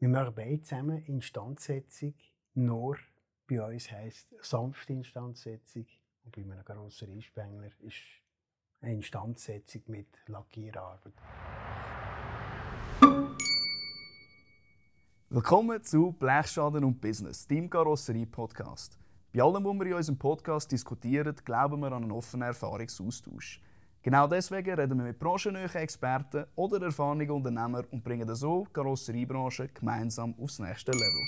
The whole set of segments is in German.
wir machen beide zusammen Instandsetzung. Nur bei uns heisst sanfte Instandsetzung. Und bei einem grossen Einspengler ist eine Instandsetzung mit Lackierarbeit. Willkommen zu Blechschaden und Business, dem Karosserie-Podcast. Bei allem, was wir in unserem Podcast diskutieren, glauben wir an einen offenen Erfahrungsaustausch. Genau deswegen reden wir mit branchennahen Experten oder erfahrenen Unternehmern und bringen so die Karosseriebranche gemeinsam aufs nächste Level.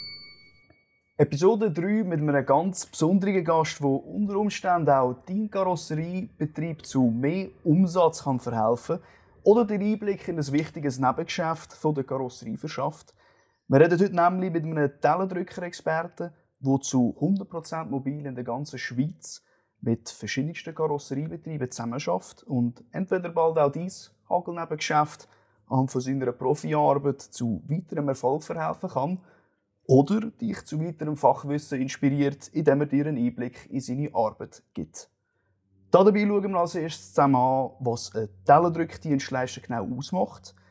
Episode 3 mit einem ganz besonderen Gast, der unter Umständen auch deinem Karosseriebetrieb zu mehr Umsatz kann verhelfen kann oder den Einblick in ein wichtiges Nebengeschäft der Karosserie verschafft. Wir reden heute nämlich mit einem Tellendrücker-Experten, der zu 100% mobil in der ganzen Schweiz mit verschiedensten Karosseriebetrieben zusammenarbeitet und entweder bald auch dies Hagelnebengeschäft anhand von seiner Profiarbeit zu weiterem Erfolg verhelfen kann oder dich zu weiterem Fachwissen inspiriert, indem er dir einen Einblick in seine Arbeit gibt. Dabei schauen wir als erstes zusammen an, was ein Tellendrückdienstleister genau ausmacht –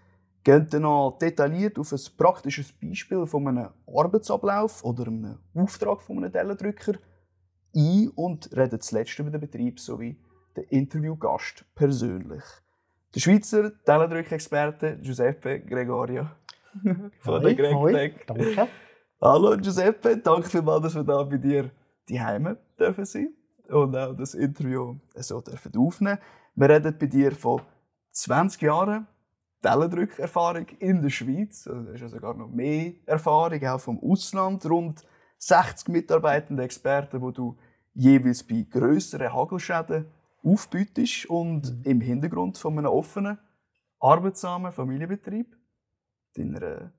gehen dann detailliert auf ein praktisches Beispiel von einem Arbeitsablauf oder einem Auftrag von einem Tellendrücker ein und reden zuletzt über den Betrieb sowie den Interviewgast persönlich. Der Schweizer Tellendrückexperte Giuseppe Gregorio von der Greg Danke. Hallo Giuseppe, danke vielmals, dass wir da bei dir die Heime dürfen sein und auch das Interview so dürfen aufnehmen. Wir reden bei dir von 20 Jahren Tellendrückerfahrung in der Schweiz. Also, du hast ja sogar noch mehr Erfahrung, auch vom Ausland. Rund 60 mitarbeitende Experten, die du jeweils bei grösseren Hagelschäden aufbietest und mhm. im Hintergrund von einem offenen, arbeitsamen Familienbetrieb, deiner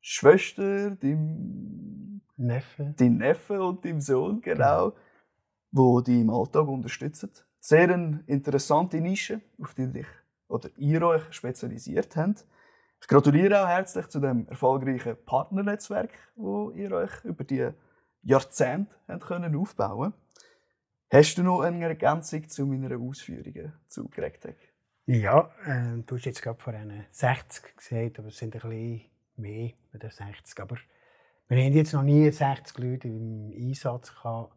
Schwester, deinem Neffe, deinem Neffe und deinem Sohn, genau, genau. wo dich im Alltag unterstützen. Sehr eine interessante Nische, auf die dich oder ihr euch spezialisiert habt. Ich gratuliere auch herzlich zu dem erfolgreichen Partnernetzwerk, wo ihr euch über die Jahrzehnte können aufbauen Hast du noch eine Ergänzung zu meinen Ausführungen zu GregTech? Ja, äh, du hast jetzt gerade vor einer 60 gesagt, aber es sind ein bisschen mehr als 60. Aber wir haben jetzt noch nie 60 Leute im Einsatz gehabt.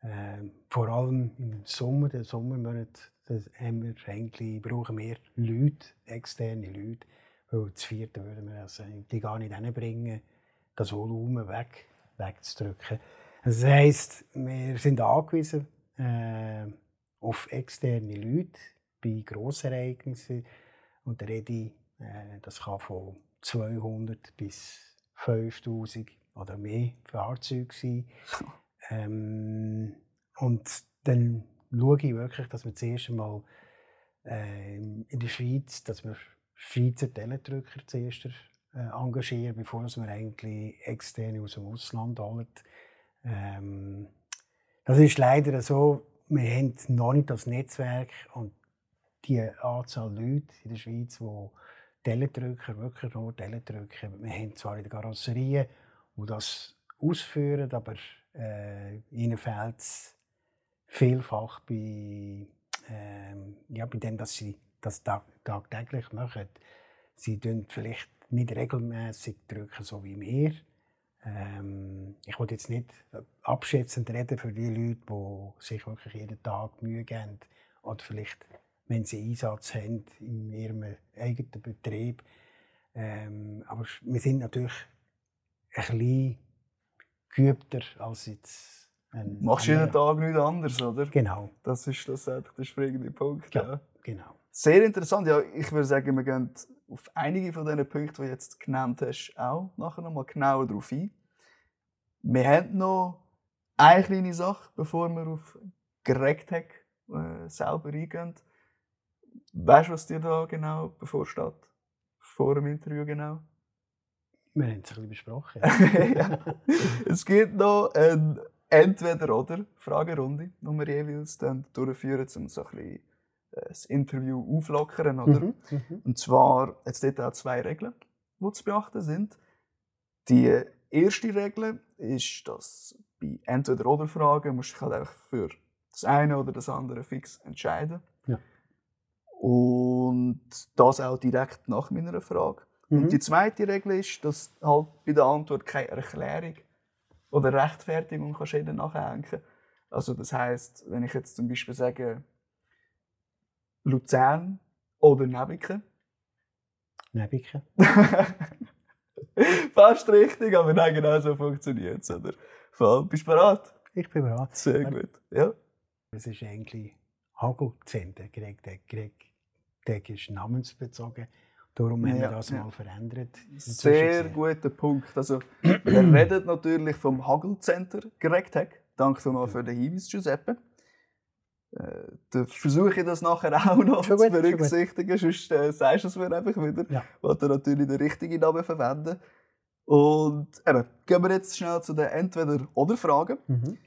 Äh, vor allem im Sommer, den Sommermonat, brauchen wir Leute, externe Leute, weil zu viert würden wir also die gar nicht hinbringen, das Volumen weg, wegzudrücken. Also das heisst, wir sind angewiesen äh, auf externe Leute bei Grossereignissen. Und da rede ich, äh, das kann von 200 bis 5000 oder mehr Fahrzeuge sein. ähm, und dann schaue ich wirklich, dass wir zuerst einmal äh, in der Schweiz, dass wir Schweizer Telendrücker zuerst äh, engagieren, bevor wir eigentlich externe aus dem Ausland holen. Ähm, das ist leider so, wir haben noch nicht das Netzwerk und die Anzahl Leute in der Schweiz, die Telendrücker, wirklich nur Telendrücker, wir haben zwar in der Karosserie, die das ausführen, aber äh, ihnen fehlt es vielfach bei, ähm, ja, bei dem, dass sie das tag tagtäglich machen. Sie drücken vielleicht nicht regelmäßig drücken, so wie wir. Ähm, ich will jetzt nicht abschätzend reden für die Leute, die sich wirklich jeden Tag Mühe geben oder vielleicht, wenn sie Einsatz haben in ihrem eigenen Betrieb. Ähm, aber wir sind natürlich ein bisschen geübter als jetzt ein Machst du jeden Tag nichts anderes, oder? Genau. Das ist schlussendlich der springende Punkt. Ja, ja, genau. Sehr interessant. Ja, ich würde sagen, wir gehen auf einige von diesen Punkten, die du jetzt genannt hast, auch nachher noch mal genauer darauf ein. Wir haben noch eine kleine Sache, bevor wir auf GregTech äh, selber eingehen. Weißt du, was dir da genau bevorsteht? Vor dem Interview genau? Wir haben es ein bisschen besprochen. ja. Es gibt noch ein Entweder-oder Fragerunde, die wir jeweils dann durchführen, um so ein bisschen das Interview auflockern. Oder? Mhm, mhm. Und zwar, jetzt dort auch zwei Regeln, die zu beachten sind. Die erste Regel ist, dass bei Entweder-oder-Fragen musst du dich halt einfach für das eine oder das andere fix entscheiden. Ja. Und das auch direkt nach meiner Frage. Mhm. Und die zweite Regel ist, dass halt bei der Antwort keine Erklärung oder Rechtfertigung kannst du nachhängen. Also das heißt, wenn ich jetzt zum Beispiel sage Luzern oder Nebiken, Nebiken. fast richtig, aber nein, genau so funktioniert es, oder? Voll. Bist du bereit? Ich bin bereit. Sehr gut. Ja. Es ist eigentlich Hagelzentren. Greg, der Greg, der ist namensbezogen. Darum haben Ja, wir das ja. mal verändert. Sehr guter Punkt. Also, wir reden natürlich vom Hagel Center Gerecktag. Danke vielmals für den Hinweis, Giuseppe. Äh, dann versuche ich das nachher auch noch Schon zu gut, berücksichtigen, sonst äh, sagst du es mir einfach wieder. Ja. Ich will natürlich den richtigen Namen verwenden. Und eben, gehen wir jetzt schnell zu den Entweder-Oder-Fragen. Mhm.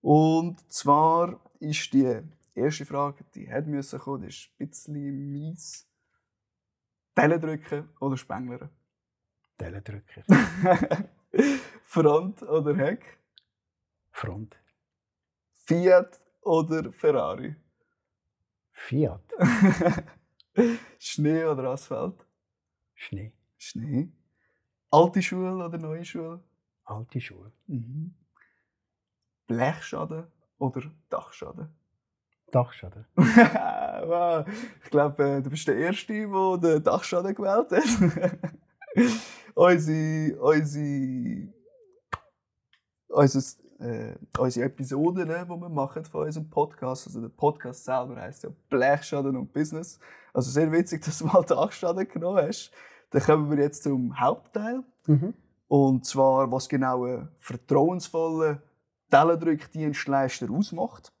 Und zwar ist die erste Frage, die hätte müssen kommen, die ist ein bisschen mies. Tellen drücken oder Spenglern? Tellendrücker. Front oder Heck? Front. Fiat oder Ferrari? Fiat. Schnee oder Asphalt? Schnee. Schnee. Alte Schule oder neue Schule? Alte Schule. Mhm. Blechschaden oder Dachschaden? Dachschaden. wow. Ich glaube, äh, du bist der Erste, der den Dachschaden gewählt hat. unsere, unsere, unsere, äh, unsere Episoden, die wir machen von unserem Podcast, also der Podcast selber heisst ja Blechschaden und Business. Also sehr witzig, dass du mal Dachschaden genommen hast. Dann kommen wir jetzt zum Hauptteil. Mhm. Und zwar, was genau ein vertrauensvoller Tellendrückdienstleister ausmacht.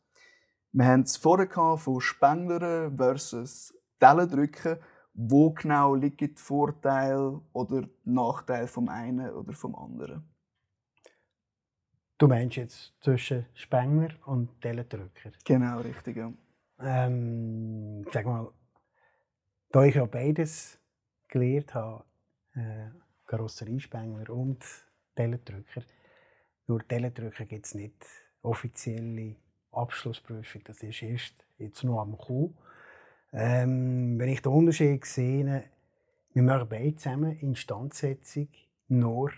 Wir haben es vorher von Spenglern versus Tellendrücken. Wo genau liegen die Vorteile oder die Nachteile vom einen oder vom anderen? Du meinst jetzt zwischen Spengler und Tellendrücker? Genau, richtig. Ja. Ähm, sag mal, da ich ja beides gelernt habe, äh, Karosseriespengler und Tellendrücker, nur Tellendrücker gibt es nicht offizielle Abschlussprüfung, das ist erst jetzt noch am Kommen. Ähm, wenn ich den Unterschied sehe, wir machen beide zusammen Instandsetzung, nur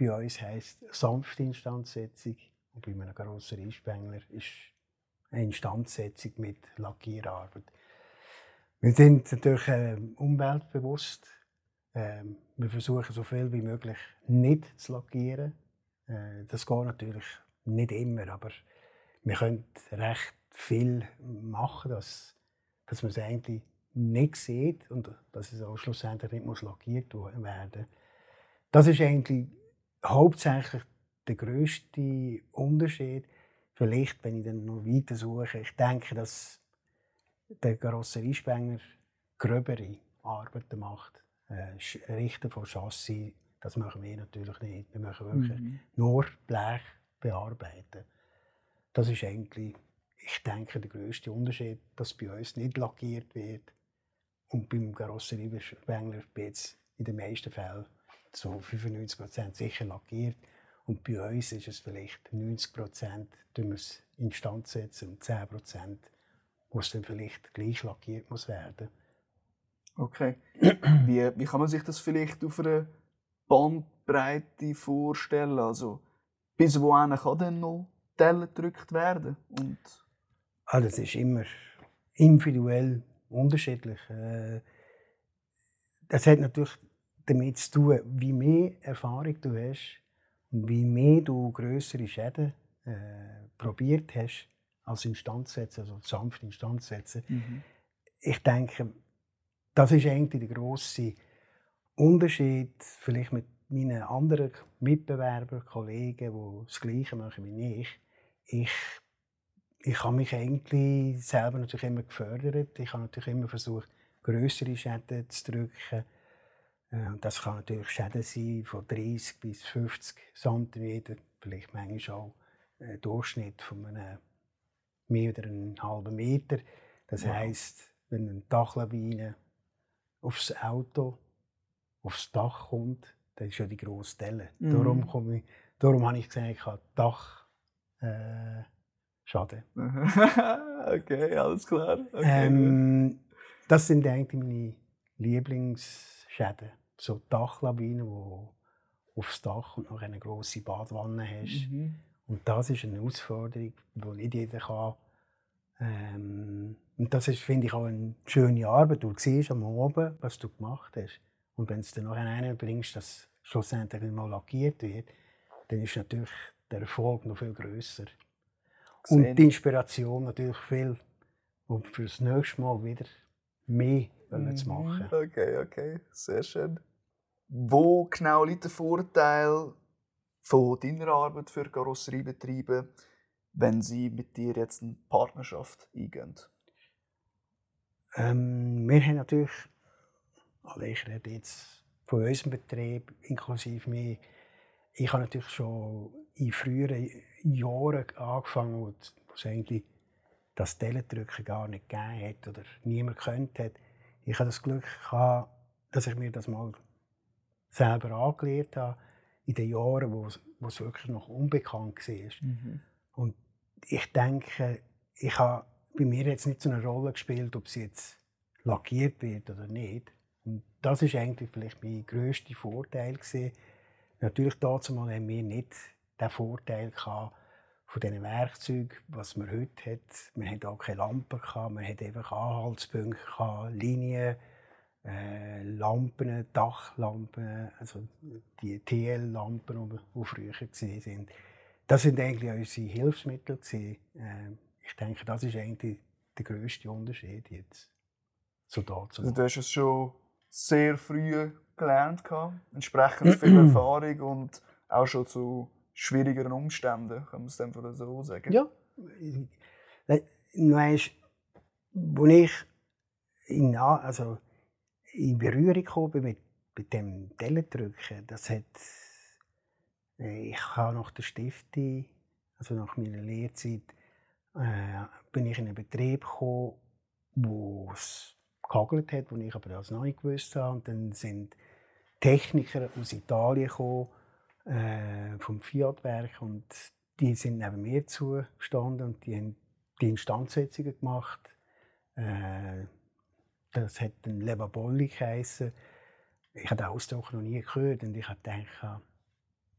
bei uns heisst sanfte Instandsetzung und bei einem Karosseriespengler ist eine Instandsetzung mit Lackierarbeit. Wir sind natürlich äh, umweltbewusst. Ähm, wir versuchen so viel wie möglich nicht zu lackieren. Äh, das geht natürlich nicht immer, aber wir können recht viel machen, dass, dass man es eigentlich nicht sieht und dass es auch schlussendlich nicht muss lackiert werden Das ist eigentlich hauptsächlich der grösste Unterschied. Vielleicht, wenn ich dann noch weiter suche, ich denke, dass der Karosseriespengler gröbere Arbeiten macht. Äh, Richten von Chassis, das machen wir natürlich nicht. Wir machen wirklich Mhm. nur Blech bearbeiten. Das ist eigentlich, ich denke, der grösste Unterschied, dass bei uns nicht lackiert wird und beim Karosseriespengler wird es in den meisten Fällen zu 95% sicher lackiert. Und bei uns ist es vielleicht 90% tun wir es instand setzen und 10% muss dann vielleicht gleich lackiert muss werden. Okay. wie, wie kann man sich das vielleicht auf einer Bandbreite vorstellen? Also, bis wohin kann denn noch Teller gedrückt werden? Und Ah, das ist immer individuell unterschiedlich. Äh, Das hat natürlich damit zu tun, wie mehr Erfahrung du hast und wie mehr du größere Schäden äh, probiert hast, als Instandsetzen, also sanft Instandsetzen. Ich denke, das ist eigentlich der grosse Unterschied vielleicht mit meinen anderen Mitbewerbern, Kollegen, die das Gleiche machen wie ich. Ich, ich habe mich eigentlich selber natürlich immer gefördert. Ich habe natürlich immer versucht, größere Schäden zu drücken. Äh, und Das kann natürlich Schäden sein von 30 bis 50 cm, vielleicht manchmal auch ein Durchschnitt von einem mehr oder einen halben Meter. Das Wow. heisst, wenn eine Dachlawine aufs Auto, aufs Dach kommt, dann ist ja die grosse Delle. Mhm. Darum, komme ich, darum habe ich gesagt, ich habe Dach äh, Schaden. okay, alles klar. Okay. Ähm, das sind eigentlich meine Lieblingsschäden. So Dachlawinen, wo aufs Dach und noch eine große Badwanne hast. Mhm. Und das ist eine Herausforderung, die nicht jeder kann. Ähm, und das ist, finde ich, auch eine schöne Arbeit. Du siehst am Abend, was du gemacht hast. Und wenn du dann noch einen bringst, dass schlussendlich mal lackiert wird, dann ist natürlich der Erfolg noch viel grösser. Und die Inspiration natürlich viel, um für das nächste Mal wieder mehr wollen zu machen. Okay, okay, sehr schön. Wo genau liegt der Vorteil von deiner Arbeit für Karosseriebetriebe, wenn sie mit dir jetzt eine Partnerschaft eingehen? Ähm, wir haben natürlich, also ich rede jetzt von unserem Betrieb, inklusive mir, ich habe natürlich schon in früheren Jahren angefangen, wo es eigentlich das Tellendrücken gar nicht gegeben hat oder niemand gekannt hat. Ich hatte das Glück, gehabt, dass ich mir das mal selber angelernt habe, in den Jahren, wo es, wo es wirklich noch unbekannt war. Und ich denke, ich habe bei mir jetzt nicht so eine Rolle gespielt, ob sie jetzt lackiert wird oder nicht. Und das ist eigentlich vielleicht mein grösster Vorteil gewesen. Natürlich dazu mal haben wir nicht den Vorteil gehabt von diesen Werkzeugen, was man heute hat. Wir hatten auch keine Lampen gehabt, man hatte einfach Anhaltspunkte gehabt, Linien, äh, Lampen, Dachlampen, also die TL-Lampen, die, früher gesehen sind. Das sind eigentlich unsere Hilfsmittel gewesen. Äh, ich denke, das ist eigentlich der grösste Unterschied jetzt zu dazu. Also, du hast es schon sehr früh gelernt, gehabt, entsprechend viel Erfahrung und auch schon zu schwierigeren Umständen, kann man es dann so sagen. Ja, äh, weißt, als ich in, also in Berührung gekommen mit, mit dem Tellendrücken, das hat, äh, ich habe nach der Stifte, also nach meiner Lehrzeit, äh, bin ich in einen Betrieb gekommen, wo es gehagelt hat, wo ich aber das nicht gewusst habe. Und dann sind Techniker aus Italien gekommen, äh, vom Fiat-Werk und die sind neben mir zugestanden und die haben die Instandsetzungen gemacht. Äh, das hat ein Levabolli geheissen. Ich habe den Ausdruck noch nie gehört und ich habe gedacht,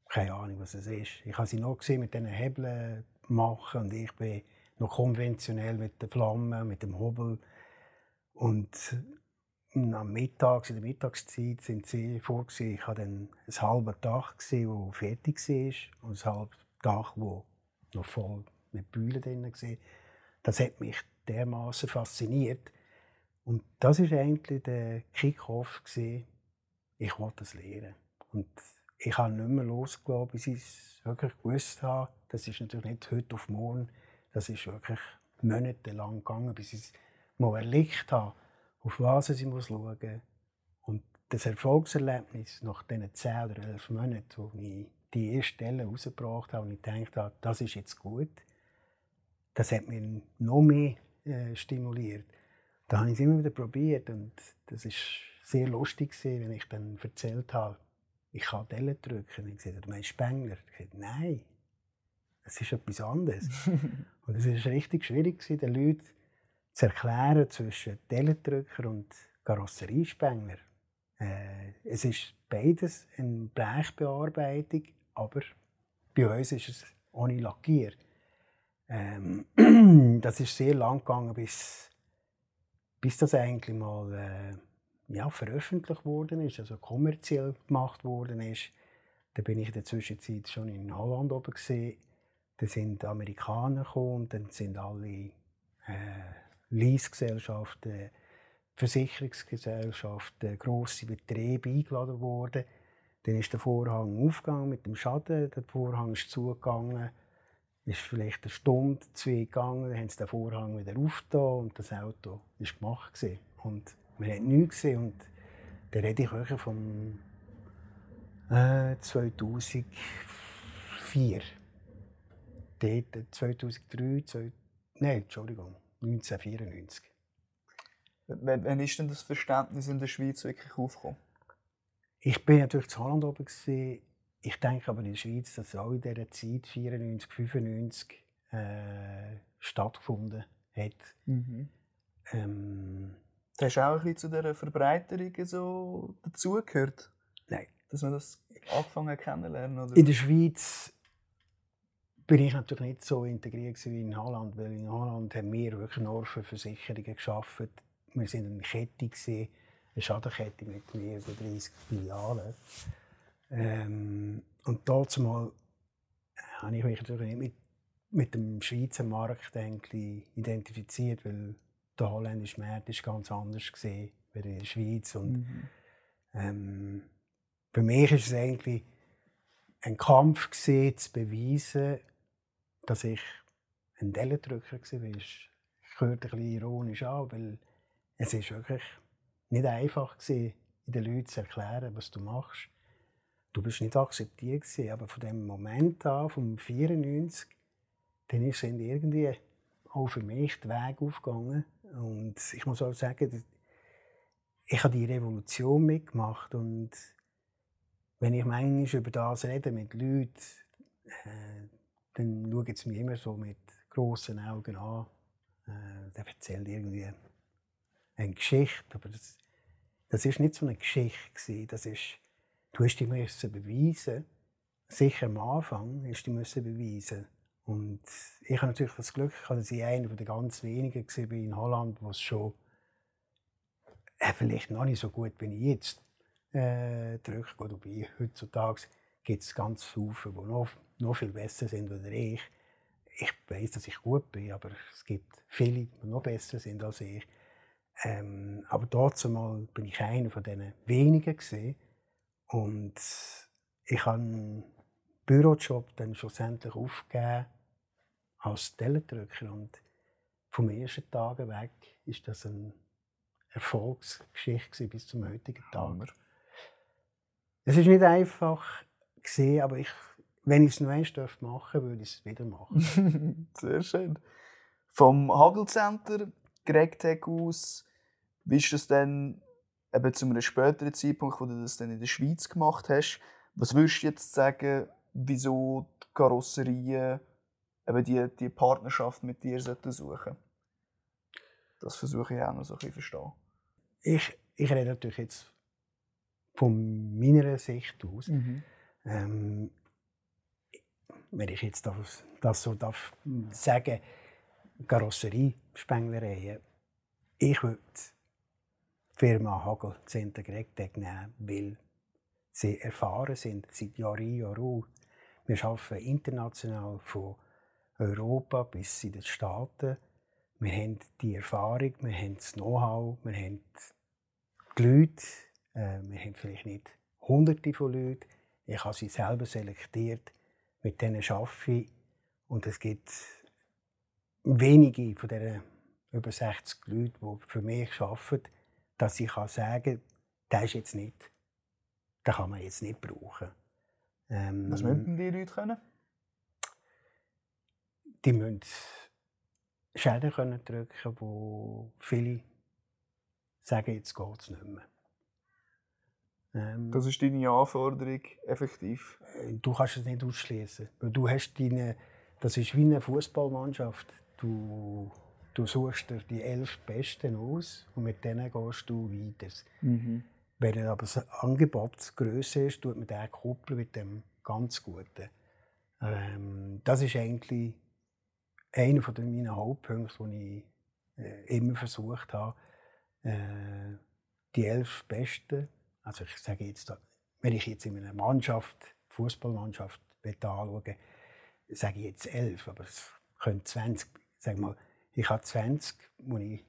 keine Ahnung, was es ist. Ich habe sie noch gesehen mit diesen Hebeln machen und ich bin noch konventionell mit der Flamme, mit dem Hobel. Und am Mittag, in der Mittagszeit, sind sie vorgesehen. Ich hatte dann ein halbes Dach, das fertig war und ein halbes Dach, das noch voll mit Bühlen drin war. Das hat mich dermaßen fasziniert. Und das war eigentlich der Kick-Off. gewesen. Ich wollte das lernen. Und ich habe nicht mehr losgelassen, bis ich es wirklich gewusst habe. Das ist natürlich nicht heute auf morgen. Das ist wirklich monatelang gegangen, bis ich es mal erlebt habe, auf was ich muss schauen muss. Und das Erfolgserlebnis nach diesen zehn oder elf Monaten, wo ich die erste Stelle rausgebracht habe und ich dachte, das ist jetzt gut, das hat mich noch mehr äh, stimuliert. Da habe ich es immer wieder probiert und das ist sehr lustig gewesen, wenn ich dann erzählt habe, ich kann Dellen drücken. Und ich gesagt, du meinst Spengler? Ich gesagt, nein, es ist etwas anderes. und es ist richtig schwierig gewesen, den Leuten zu erklären zwischen Dellendrücker und Karosseriespengler. Äh, es ist beides eine Blechbearbeitung, aber bei uns ist es ohne Lackier. Ähm, das ist sehr lang gegangen, bis, bis das eigentlich mal äh, ja, veröffentlicht worden ist, also kommerziell gemacht worden ist. Da bin ich in der Zwischenzeit schon in Holland oben gesehen. Da sind Amerikaner gekommen und dann sind alle äh, Leasgesellschaften, Versicherungsgesellschaften, grosse Betriebe eingeladen worden. Dann ist der Vorhang aufgegangen mit dem Schaden, der Vorhang ist zugegangen, ist vielleicht eine Stunde, zwei gegangen, dann haben sie den Vorhang wieder aufgetan und das Auto ist gemacht gewesen. Und man hat nichts gesehen und da rede ich wirklich vom äh, 2004. Dort, 2003, 2000, nein, Entschuldigung, 1994. Wann, wann ist denn das Verständnis in der Schweiz wirklich aufgekommen? Ich bin natürlich in Holland oben. Gewesen. Ich denke aber in der Schweiz, dass es auch in dieser Zeit, 94, 95, äh, stattgefunden hat. Ähm, Hast du auch ein bisschen zu dieser Verbreiterung so dazugehört? Nein. Dass man das angefangen hat kennenzulernen? Oder? In der Schweiz bin ich natürlich nicht so integriert wie in Holland, weil in Holland haben wir wirklich nur für Versicherungen geschafft. Wir sind eine Kette, gewesen, eine Schadenkette mit mehr als 30 Filialen. Ähm, und dort mal habe ich mich natürlich nicht mit, mit dem Schweizer Markt identifiziert, weil der holländische Markt ist ganz anders gesehen als in der Schweiz. Und, mhm. ähm, für mich ist es eigentlich ein Kampf gewesen, zu beweisen, dass ich ein Dellendrücker war. Ich hört ein bisschen ironisch an, weil es ist wirklich nicht einfach war, den Leuten zu erklären, was du machst. Du bist nicht akzeptiert gewesen, aber von dem Moment an, vom 94, dann ist irgendwie auch für mich der Weg aufgegangen. Und ich muss auch sagen, ich habe die Revolution mitgemacht und wenn ich manchmal über das rede mit Leuten, äh, dann schauen sie mich immer so mit grossen Augen an. Äh, der erzählt irgendwie eine Geschichte, aber das, das ist nicht so eine Geschichte Das ist, du hast müssen beweisen. Sicher am Anfang hast du die beweisen. Und ich habe natürlich das Glück, dass ich einer der ganz wenigen war in Holland, wo es schon äh, vielleicht noch nicht so gut bin ich jetzt äh, drücke. Wobei heutzutage gibt es ganz viele, die noch, noch viel besser sind als ich. Ich weiß, dass ich gut bin, aber es gibt viele, die noch besser sind als ich. Ähm, aber trotzdem bin ich einer von diesen wenigen gewesen. Und ich habe einen Bürojob dann schlussendlich aufgegeben als Tellendrücker und vom ersten Tag weg ist das eine Erfolgsgeschichte bis zum heutigen Tag. Es ist nicht einfach gesehen, aber ich, wenn ich es noch einmal machen würde ich es wieder machen. Sehr schön. Vom Hagelcenter Gregtech aus, wie ist das dann eben zu einem späteren Zeitpunkt, wo du das dann in der Schweiz gemacht hast? Was würdest du jetzt sagen, wieso die Karosserien eben die, die Partnerschaft mit dir suchen sollten? Das versuche ich auch noch so ein bisschen verstehen. Ich, ich rede natürlich jetzt von meiner Sicht aus. Mhm. Ähm, wenn ich jetzt das, das so darf sagen, Karosserie, Spenglereien, ich würde Firma Hagel Center Gregtec nehmen, weil sie erfahren sind, seit Jahr ein, Jahr aus. Wir arbeiten international von Europa bis in die Staaten. Wir haben die Erfahrung, wir haben das Know-how, wir haben die Leute, äh, wir haben vielleicht nicht Hunderte von Leuten. Ich habe sie selber selektiert, mit denen arbeite ich. Und es gibt wenige von diesen über 60 Leuten, die für mich arbeiten, dass ich sagen kann, der ist jetzt nicht, den kann man jetzt nicht brauchen. Ähm, Was müssen die Leute können? Die müssen Schäden können drücken, wo viele sagen, jetzt geht es nicht mehr. Ähm, das ist deine Anforderung effektiv? Äh, du kannst es nicht ausschließen. Du hast deine, das ist wie eine Fußballmannschaft. Du, du suchst dir die elf Besten aus und mit denen gehst du weiter. Mhm. Wenn aber das Angebot grösser ist, tut man den koppeln mit dem ganz Guten. Ähm, das ist eigentlich einer meiner Hauptpunkte, die ich äh, immer versucht habe, äh, die elf Besten also ich sage jetzt, wenn ich jetzt in einer Mannschaft, Fußballmannschaft anschaue, sage ich jetzt elf, aber es können 20, sag mal, ich habe 20, wo ich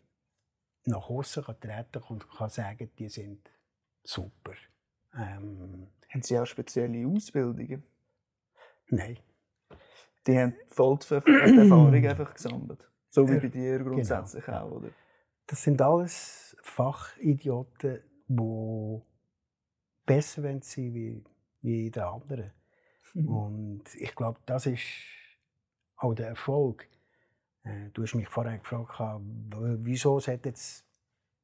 nach außen treten kann und kann sagen, die sind super. Ähm, haben Sie auch spezielle Ausbildungen? Nein. Die haben voll die Erfahrung einfach gesammelt. So wie bei dir grundsätzlich genau. auch, oder? Das sind alles Fachidioten, die besser sein wie, wie der andere. Mhm. Und ich glaube, das ist auch der Erfolg. Äh, du hast mich vorher gefragt, wieso sollte jetzt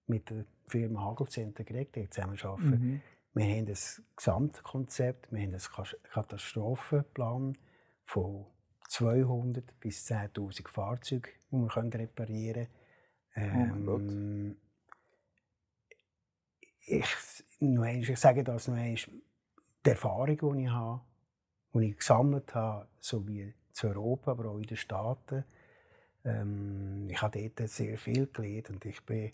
mit der Firma Hagelcenter Gregtech zusammenarbeiten. Mhm. Wir haben ein Gesamtkonzept, wir haben einen Katastrophenplan von 200 bis 10.000 Fahrzeugen, die wir reparieren können. Oh ähm, ich, noch einmal, ich sage das noch einmal, die Erfahrung, die ich habe, die ich gesammelt habe, sowie zu Europa, aber auch in den Staaten, ähm, ich habe dort sehr viel gelernt und ich bin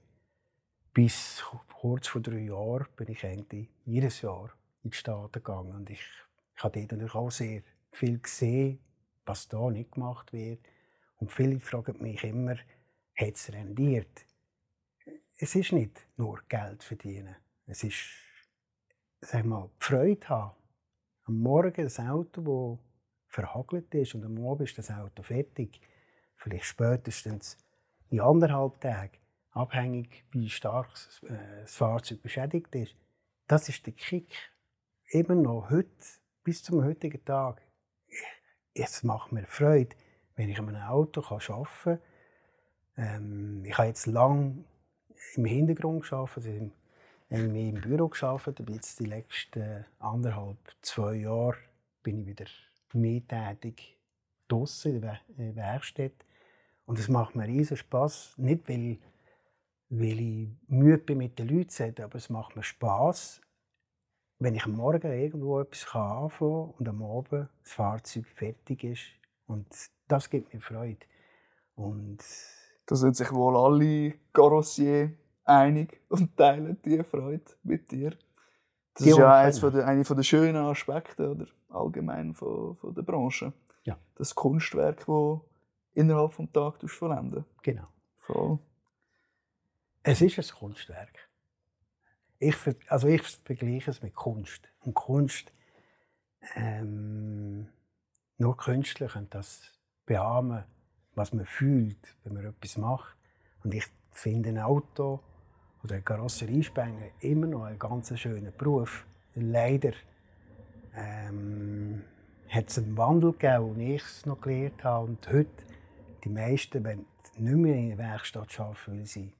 bis kurz vor drei Jahren bin ich eigentlich jedes Jahr in die Staaten gegangen und ich, ich habe dort natürlich auch sehr viel gesehen, was da nicht gemacht wird. Und viele fragen mich immer, hat es rendiert? Es ist nicht nur Geld verdienen. Es ist, sag mal, Freude haben. Am Morgen das Auto, das verhagelt ist und am Abend ist das Auto fertig. Vielleicht spätestens in anderthalb Tagen, abhängig wie stark äh, das Fahrzeug beschädigt ist. Das ist der Kick. Eben noch heute, bis zum heutigen Tag. Es macht mir Freude, wenn ich an einem Auto arbeiten kann. Ähm, ich habe jetzt lange im Hintergrund gearbeitet, also im, im Büro gearbeitet, aber jetzt die letzten anderthalb, zwei Jahre bin ich wieder mehr tätig draußen in der Werkstatt. Und es macht mir riesen Spaß, nicht weil, weil ich müde bin mit den Leuten zu reden, aber es macht mir Spaß, wenn ich am Morgen irgendwo etwas anfangen kann und am Abend das Fahrzeug fertig ist. Und das gibt mir Freude. Und da sind sich wohl alle Carrossier einig und teilen diese Freude mit dir. Das die ist ja eines von der, einer der schönen Aspekte oder allgemein von, von der Branche. Ja. Das Kunstwerk, das innerhalb des Tages vollenden Genau. Voll. Es ist ein Kunstwerk. Ich, also ich vergleiche es mit Kunst. Und Kunst, ähm, nur Künstler können das beahmen, was man fühlt, wenn man etwas macht. Und ich finde ein Auto oder ein Karosseriespänger immer noch einen ganz schönen Beruf. Leider ähm, hat es einen Wandel gegeben, als ich es noch gelernt habe. Und heute, die meisten wollen nicht mehr in der Werkstatt arbeiten, weil sie,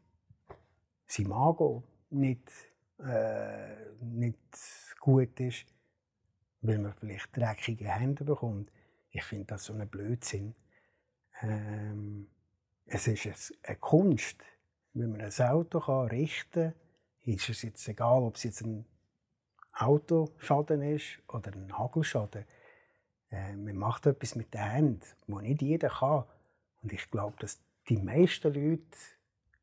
sie Mago nicht, äh, nicht gut ist, weil man vielleicht dreckige Hände bekommt. Ich finde das so ein Blödsinn. Ähm, es ist eine Kunst, wenn man ein Auto kann richten kann, ist es jetzt egal, ob es jetzt ein Autoschaden ist oder ein Hagelschaden. Äh, man macht etwas mit den Händen, was nicht jeder kann. Und ich glaube, dass die meisten Leute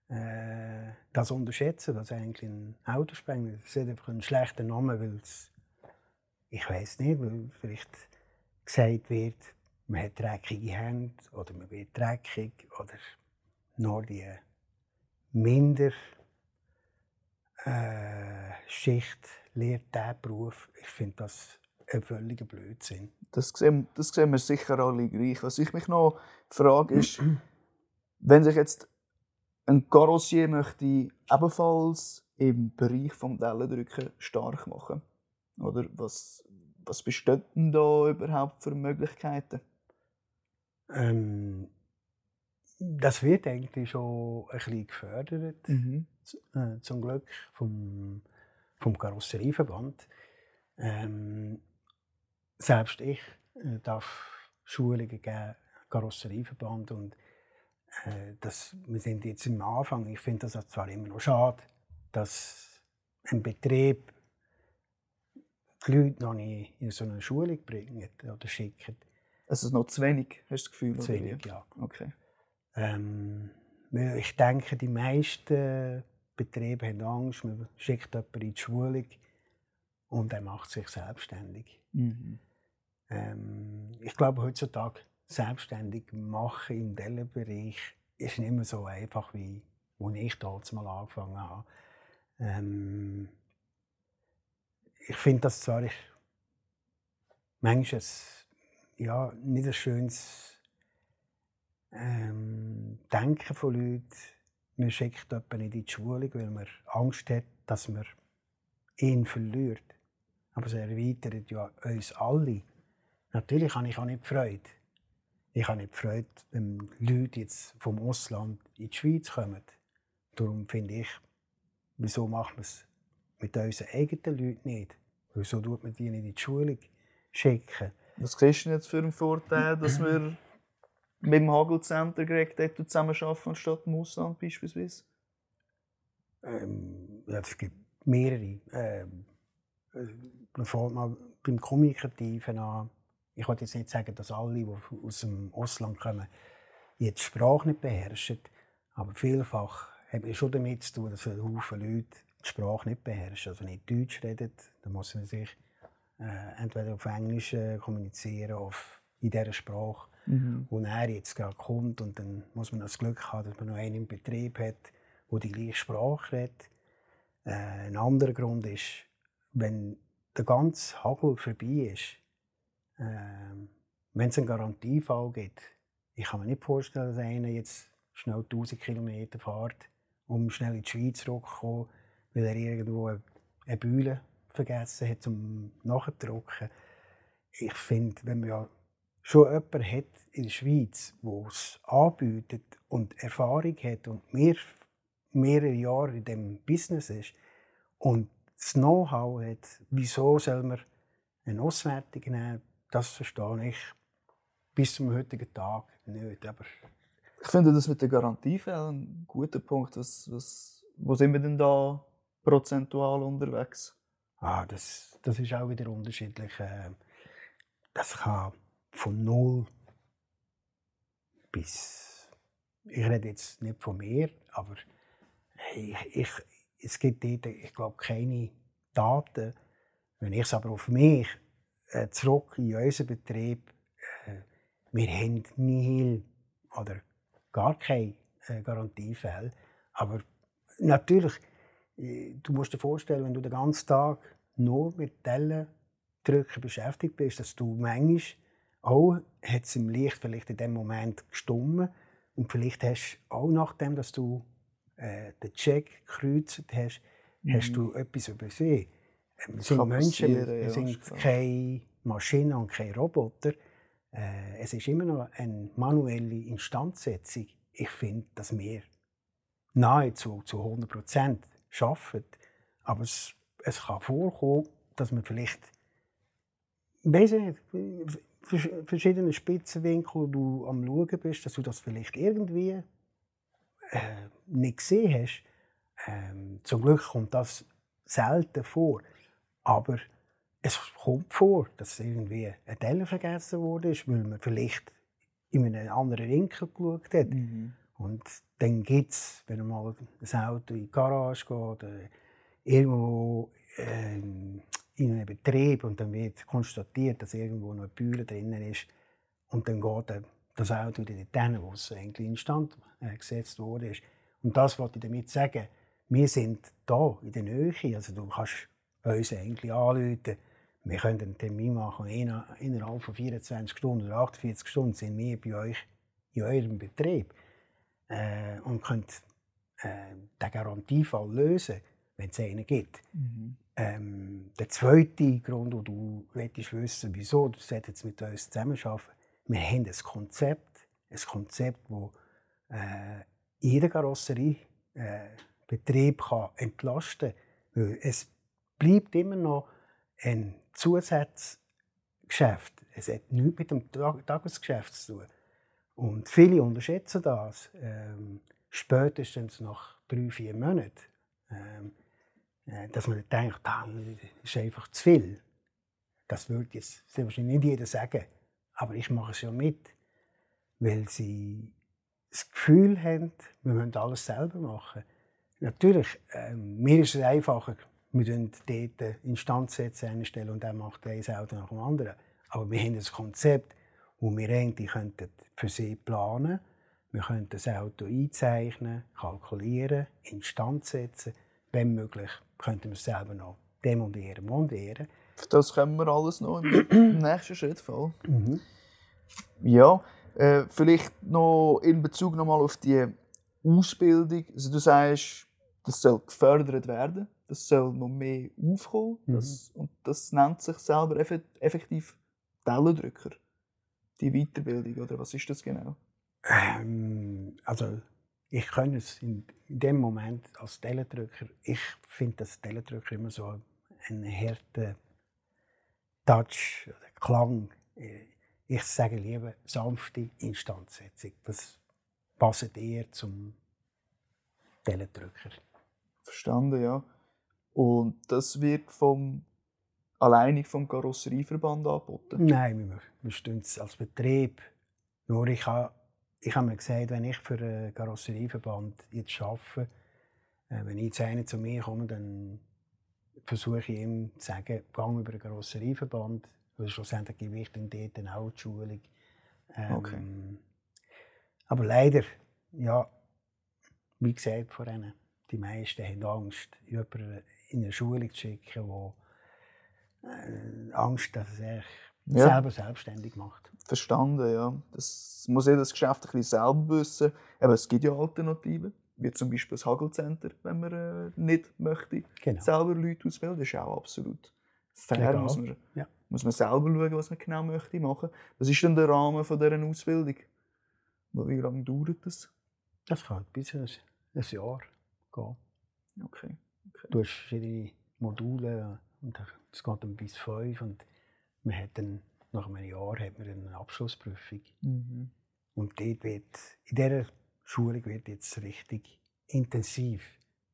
äh, das unterschätzen, dass eigentlich ein Autospengler, das hat einfach einen schlechten Namen, weil es, ich weiß nicht, weil vielleicht gesagt wird, man hat dreckige Hände oder man wird dreckig oder nur die minder äh, Schicht lehrt diesen Beruf. Ich finde das ein völliger Blödsinn. Das sehen, das sehen wir sicher alle gleich. Was ich mich noch frage, ist, wenn sich jetzt ein Karossier möchte ebenfalls im Bereich des Dellendrücken stark machen, oder was, was besteht denn da überhaupt für Möglichkeiten? Ähm, das wird eigentlich schon ein bisschen gefördert, mhm. äh, zum Glück vom, vom Karosserieverband. Ähm, selbst ich äh, darf Schulungen geben, Karosserieverband und äh, das, wir sind jetzt am Anfang. Ich finde das zwar immer noch schade, dass ein Betrieb die Leute noch nicht in so eine Schulung bringen oder schicken. Also noch zu wenig, hast du das Gefühl? Zu wenig, ja. Okay. Ähm, ich denke, die meisten Betriebe haben Angst, man schickt jemanden in die Schulung und er macht sich selbstständig. Mhm. Ähm, ich glaube, heutzutage selbstständig machen im Dellenbereich ist nicht mehr so einfach, wie als ich damals mal angefangen habe. Ähm, ich finde das zwar ich, manchmal ja, nicht ein schönes ähm, Denken von Leuten. Man schickt jemanden nicht in die Schule, weil man Angst hat, dass man ihn verliert. Aber es erweitert ja uns alle. Natürlich habe ich auch nicht Freude. Ich habe nicht Freude, wenn Leute jetzt vom Ausland in die Schweiz kommen. Darum finde ich, wieso macht man es mit unseren eigenen Leuten nicht? Wieso tut man die nicht in die Schule schicken? Was siehst du jetzt für einen Vorteil, dass wir mit dem Hagelcenter direkt zusammenarbeiten anstatt im Ausland beispielsweise? Ähm, ja, es gibt mehrere. Ähm, äh, fängt mal beim Kommunikativen an. Ich wollte jetzt nicht sagen, dass alle, die aus dem Ausland kommen, jetzt die Sprache nicht beherrschen. Aber vielfach hat man schon damit zu tun, dass Haufen Leute die Sprache nicht beherrschen. Also nicht Deutsch reden, dann muss man sich äh, entweder auf Englisch äh, kommunizieren oder in dieser Sprache. Mhm. Und er jetzt gerade kommt und dann muss man das Glück haben, dass man noch einen im Betrieb hat, der die gleiche Sprache redet. Äh, ein anderer Grund ist, wenn der ganze Hagel vorbei ist, äh, wenn es einen Garantiefall gibt, ich kann mir nicht vorstellen, dass einer jetzt schnell 1000 Kilometer fährt, um schnell in die Schweiz zurückzukommen, weil er irgendwo eine Bühne vergessen hat zum Nachdrucken. Ich finde, wenn man ja schon jemanden hat in der Schweiz, der es anbietet und Erfahrung hat und mehr, mehrere Jahre in diesem Business ist und das Know-how hat, wieso soll man eine Auswertung nehmen, das verstehe ich bis zum heutigen Tag nicht. Aber ich finde das mit den Garantiefällen ein guter Punkt. Was, was, wo sind wir denn da prozentual unterwegs? Ah, das, das ist auch wieder unterschiedlich. Ähm, das kann von null bis. Ich rede jetzt nicht von mir, aber ich, ich, es gibt dort, ich glaube, keine Daten. Wenn ich es aber auf mich äh, zurück in unseren Betrieb, äh, wir haben nie oder gar keine äh, Garantiefälle. Aber natürlich, äh, du musst dir vorstellen, wenn du den ganzen Tag nur mit Tellen drücken beschäftigt bist, dass du manchmal auch hat es im Licht vielleicht in dem Moment gestummen und vielleicht hast du auch nachdem, dass du äh, den Check gekreuzt hast, mhm. hast du etwas übersehen. Wir sind Menschen, wir ja, sind keine Maschinen und keine Roboter. Äh, es ist immer noch eine manuelle Instandsetzung. Ich finde, dass wir nahezu zu 100 Prozent arbeiten. Aber es, es kann vorkommen, dass man vielleicht weiß nicht, verschiedene Spitzenwinkel du am Schauen bist, dass du das vielleicht irgendwie äh, nicht gesehen hast. Ähm, zum Glück kommt das selten vor. Aber es kommt vor, dass irgendwie ein Teller vergessen wurde, weil man vielleicht in einem anderen Winkel geschaut hat. Mhm. Und dann gibt es, wenn man mal ein Auto in die Garage geht oder irgendwo ähm, in einem Betrieb und dann wird konstatiert, dass irgendwo noch eine Bühne drin ist und dann geht das Auto wieder dorthin, wo es eigentlich instand äh, gesetzt wurde. Und das wollte ich damit sagen. Wir sind da in der Nähe. Also du kannst uns eigentlich anrufen. Wir können einen Termin machen. Innerhalb von 24 Stunden oder 48 Stunden sind wir bei euch in eurem Betrieb äh, und können äh, den Garantiefall lösen, wenn es einen gibt. Mhm. Ähm, der zweite Grund, wo du wissen willst, wieso du jetzt mit uns zusammenarbeiten, wir haben ein Konzept, ein Konzept, das äh, jeder Karosseriebetrieb äh, kann entlasten kann. Es bleibt immer noch ein Zusatzgeschäft. Es hat nichts mit dem Tagesgeschäft zu tun. Und viele unterschätzen das. Ähm, spätestens nach drei, vier Monaten. Ähm, äh, dass man denkt, ah, das ist einfach zu viel. Das würde jetzt wahrscheinlich nicht jeder sagen. Aber ich mache es ja mit, weil sie das Gefühl haben, wir müssen alles selber machen. Natürlich, äh, mir ist es einfacher, wir dort Instandsätze einstellen und dann macht ein Auto nach dem anderen. Aber wir haben ein Konzept, wo wir eigentlich für sie planen Wir können das Auto einzeichnen, kalkulieren, instand setzen, wenn möglich könnten wir es selber noch demontieren, montieren. Das können wir alles noch im nächsten Schritt voll. Mhm. Ja, äh, vielleicht noch in Bezug noch mal auf die Ausbildung. Also du sagst, das soll gefördert werden, das soll noch mehr aufkommen. Mhm. Das, und das nennt sich selber effektiv Tellendrücker. Die Weiterbildung, oder was ist das genau? Ähm, also ich kann es in, dem Moment als Teledrücker, ich finde das Teledrücker immer so einen harten Touch oder Klang. Ich sage lieber sanfte Instandsetzung. Das passt eher zum Teledrücker. Verstanden, ja. Und das wird vom, alleinig vom Karosserieverband angeboten? Nein, wir, wir stehen es als Betrieb. Nur ich habe, ich habe mir gesagt, wenn ich für einen Karosserieverband jetzt arbeite, äh, wenn jetzt einer zu mir kommt, dann versuche ich ihm zu sagen, gang über den Karosserieverband, weil schlussendlich gebe ich dann dort auch die Schulung. Ähm, Okay. Aber leider, ja, wie gesagt vorhin, die meisten haben Angst, jemanden in eine Schulung zu schicken, die äh, Angst, dass er sich Ja. selber selbstständig macht. Verstanden, ja. Das muss jedes Geschäft ein bisschen selber wissen. Aber es gibt ja Alternativen, wie zum Beispiel das Hagelcenter, wenn man äh, nicht möchte, Genau. selber Leute auswählen. Das ist auch absolut fair. Muss man, ja. muss man selber schauen, was man genau möchte machen. Was ist denn der Rahmen von dieser Ausbildung? Wie lange dauert das? Das kann bis ein, ein Jahr gehen. Okay. Du hast verschiedene Module und es geht dann bis fünf und man hat dann, nach einem Jahr hat man eine Abschlussprüfung. Mhm. Und dort wird, in dieser Schulung wird jetzt richtig intensiv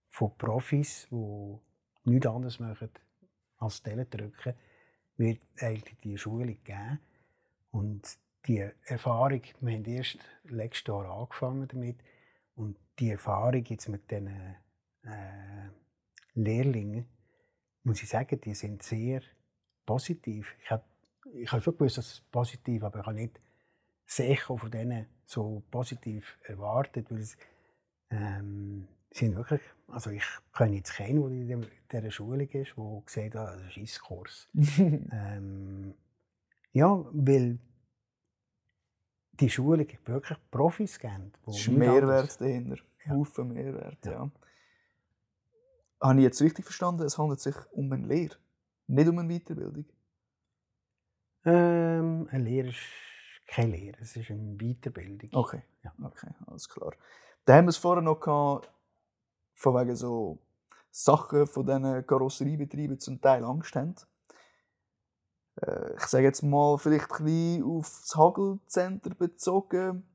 von Profis, die nichts anderes machen als Tele drücken, wird eigentlich die Schulung geben. Und die Erfahrung, wir haben erst letztes Jahr angefangen damit, und die Erfahrung jetzt mit diesen äh, Lehrlingen, muss ich sagen, die sind sehr positiv. Ich habe ich hab schon gewusst, dass es positiv aber ich habe nicht das Echo von denen so positiv erwartet, weil es, ähm, sind wirklich, also ich kenne jetzt keinen, der in dem- dieser Schulung ist, der gesagt hat, das ist ein Scheisskurs. ähm, ja, weil die Schulung wirklich Profis kennt. Es ist Mehrwert dahinter. Ja. Haufen Mehrwert, ja. Ja. Habe ich jetzt richtig verstanden? Es handelt sich um eine Lehre, nicht um eine Weiterbildung. Ähm, eine Lehre ist keine Lehre, es ist eine Weiterbildung. Okay, Ja. okay, alles klar. Da haben wir es vorher noch gehabt, von wegen so Sachen von diesen Karosseriebetrieben zum Teil Angst haben. Äh, ich sage jetzt mal vielleicht ein bisschen auf das Hagelcenter bezogen.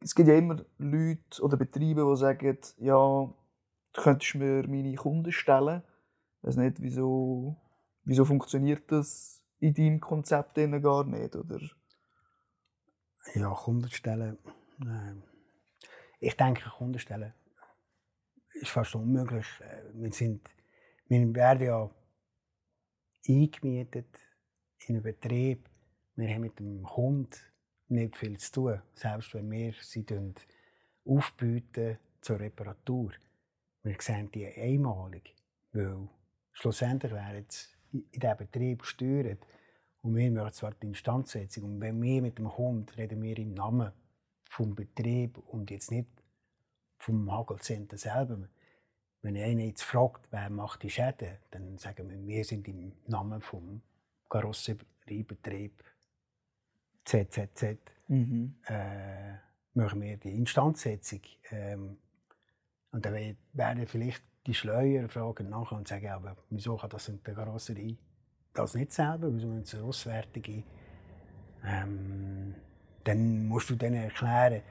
Es gibt ja immer Leute oder Betriebe, die sagen, ja, du könntest mir meine Kunden stellen. Ich weiß nicht, wieso, wieso funktioniert das in deinem Konzept gar nicht, oder? Ja, Kundenstellen. Äh, ich denke, Kundenstellen ist fast unmöglich. Äh, Wir, sind, wir werden ja eingemietet in einen Betrieb. Wir haben mit dem Hund nicht viel zu tun. Selbst wenn wir sie aufbieten zur Reparatur. Wir sehen die einmalig. Weil schlussendlich werden sie in diesem Betrieb gesteuert. Und wir machen zwar die Instandsetzung. Und wenn wir mit dem Hund reden wir im Namen vom Betrieb und jetzt nicht vom Hagelcenter selber. Wenn einer jetzt fragt, wer macht die Schäden, dann sagen wir, wir sind im Namen vom Karosseriebetrieb ZZZ Mhm. äh, machen wir die Instandsetzung. Ähm, und dann we- werden vielleicht die Schleuer fragen nachher und sagen, aber wieso kann das in der Karosserie das nicht selber, wieso müssen sie Auswärtige? Ähm, dann musst du denen erklären,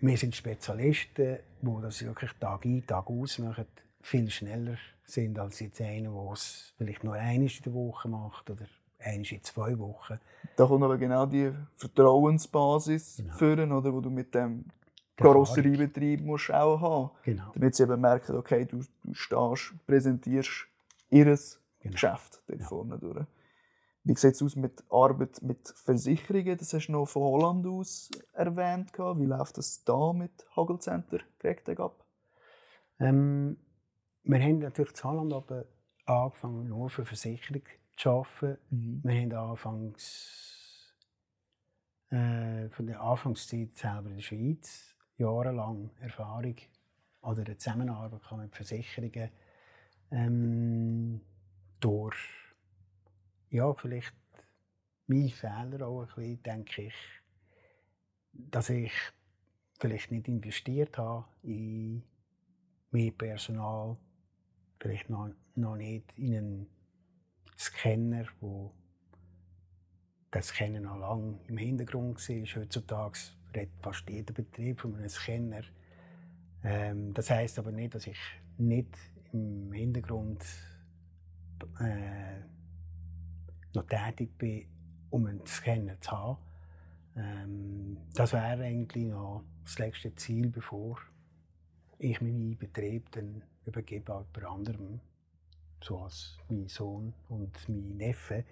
wir sind Spezialisten, die das wirklich Tag ein, Tag aus machen, viel schneller sind als jetzt einer, der es vielleicht nur einmal in der Woche macht oder einmal in zwei Wochen. Da kommt aber genau die Vertrauensbasis Genau. führen, oder, wo du mit dem Die Karosseriebetrieb musst auch haben. Genau. Damit sie eben merken, okay, du, du stehst, präsentierst ihr Genau. Geschäft dort Ja. vorne durch. Wie sieht es aus mit Arbeit mit Versicherungen? Das hast du noch von Holland aus erwähnt. gehabt. Wie läuft das da mit Hagelcenter direkt ab? Ähm, wir haben natürlich in Holland aber angefangen, nur für Versicherung zu arbeiten. Wir haben anfangs äh, von der Anfangszeit selber in der Schweiz jahrelang Erfahrung oder eine Zusammenarbeit mit Versicherungen. Ähm, durch ja, vielleicht mein Fehler auch ein bisschen, denke ich, dass ich vielleicht nicht investiert habe in mehr Personal, vielleicht noch, noch nicht in einen Scanner, wo der Scanner noch lange im Hintergrund war. Heutzutage redet fast jeder Betrieb von einem Scanner. Ähm, das heißt aber nicht, dass ich nicht im Hintergrund äh, noch tätig bin, um einen Scanner zu haben. Ähm, das wäre eigentlich noch das letzte Ziel, bevor ich meinen Betrieb dann übergebe an jemand anderem, so als mein Sohn und mein Neffe.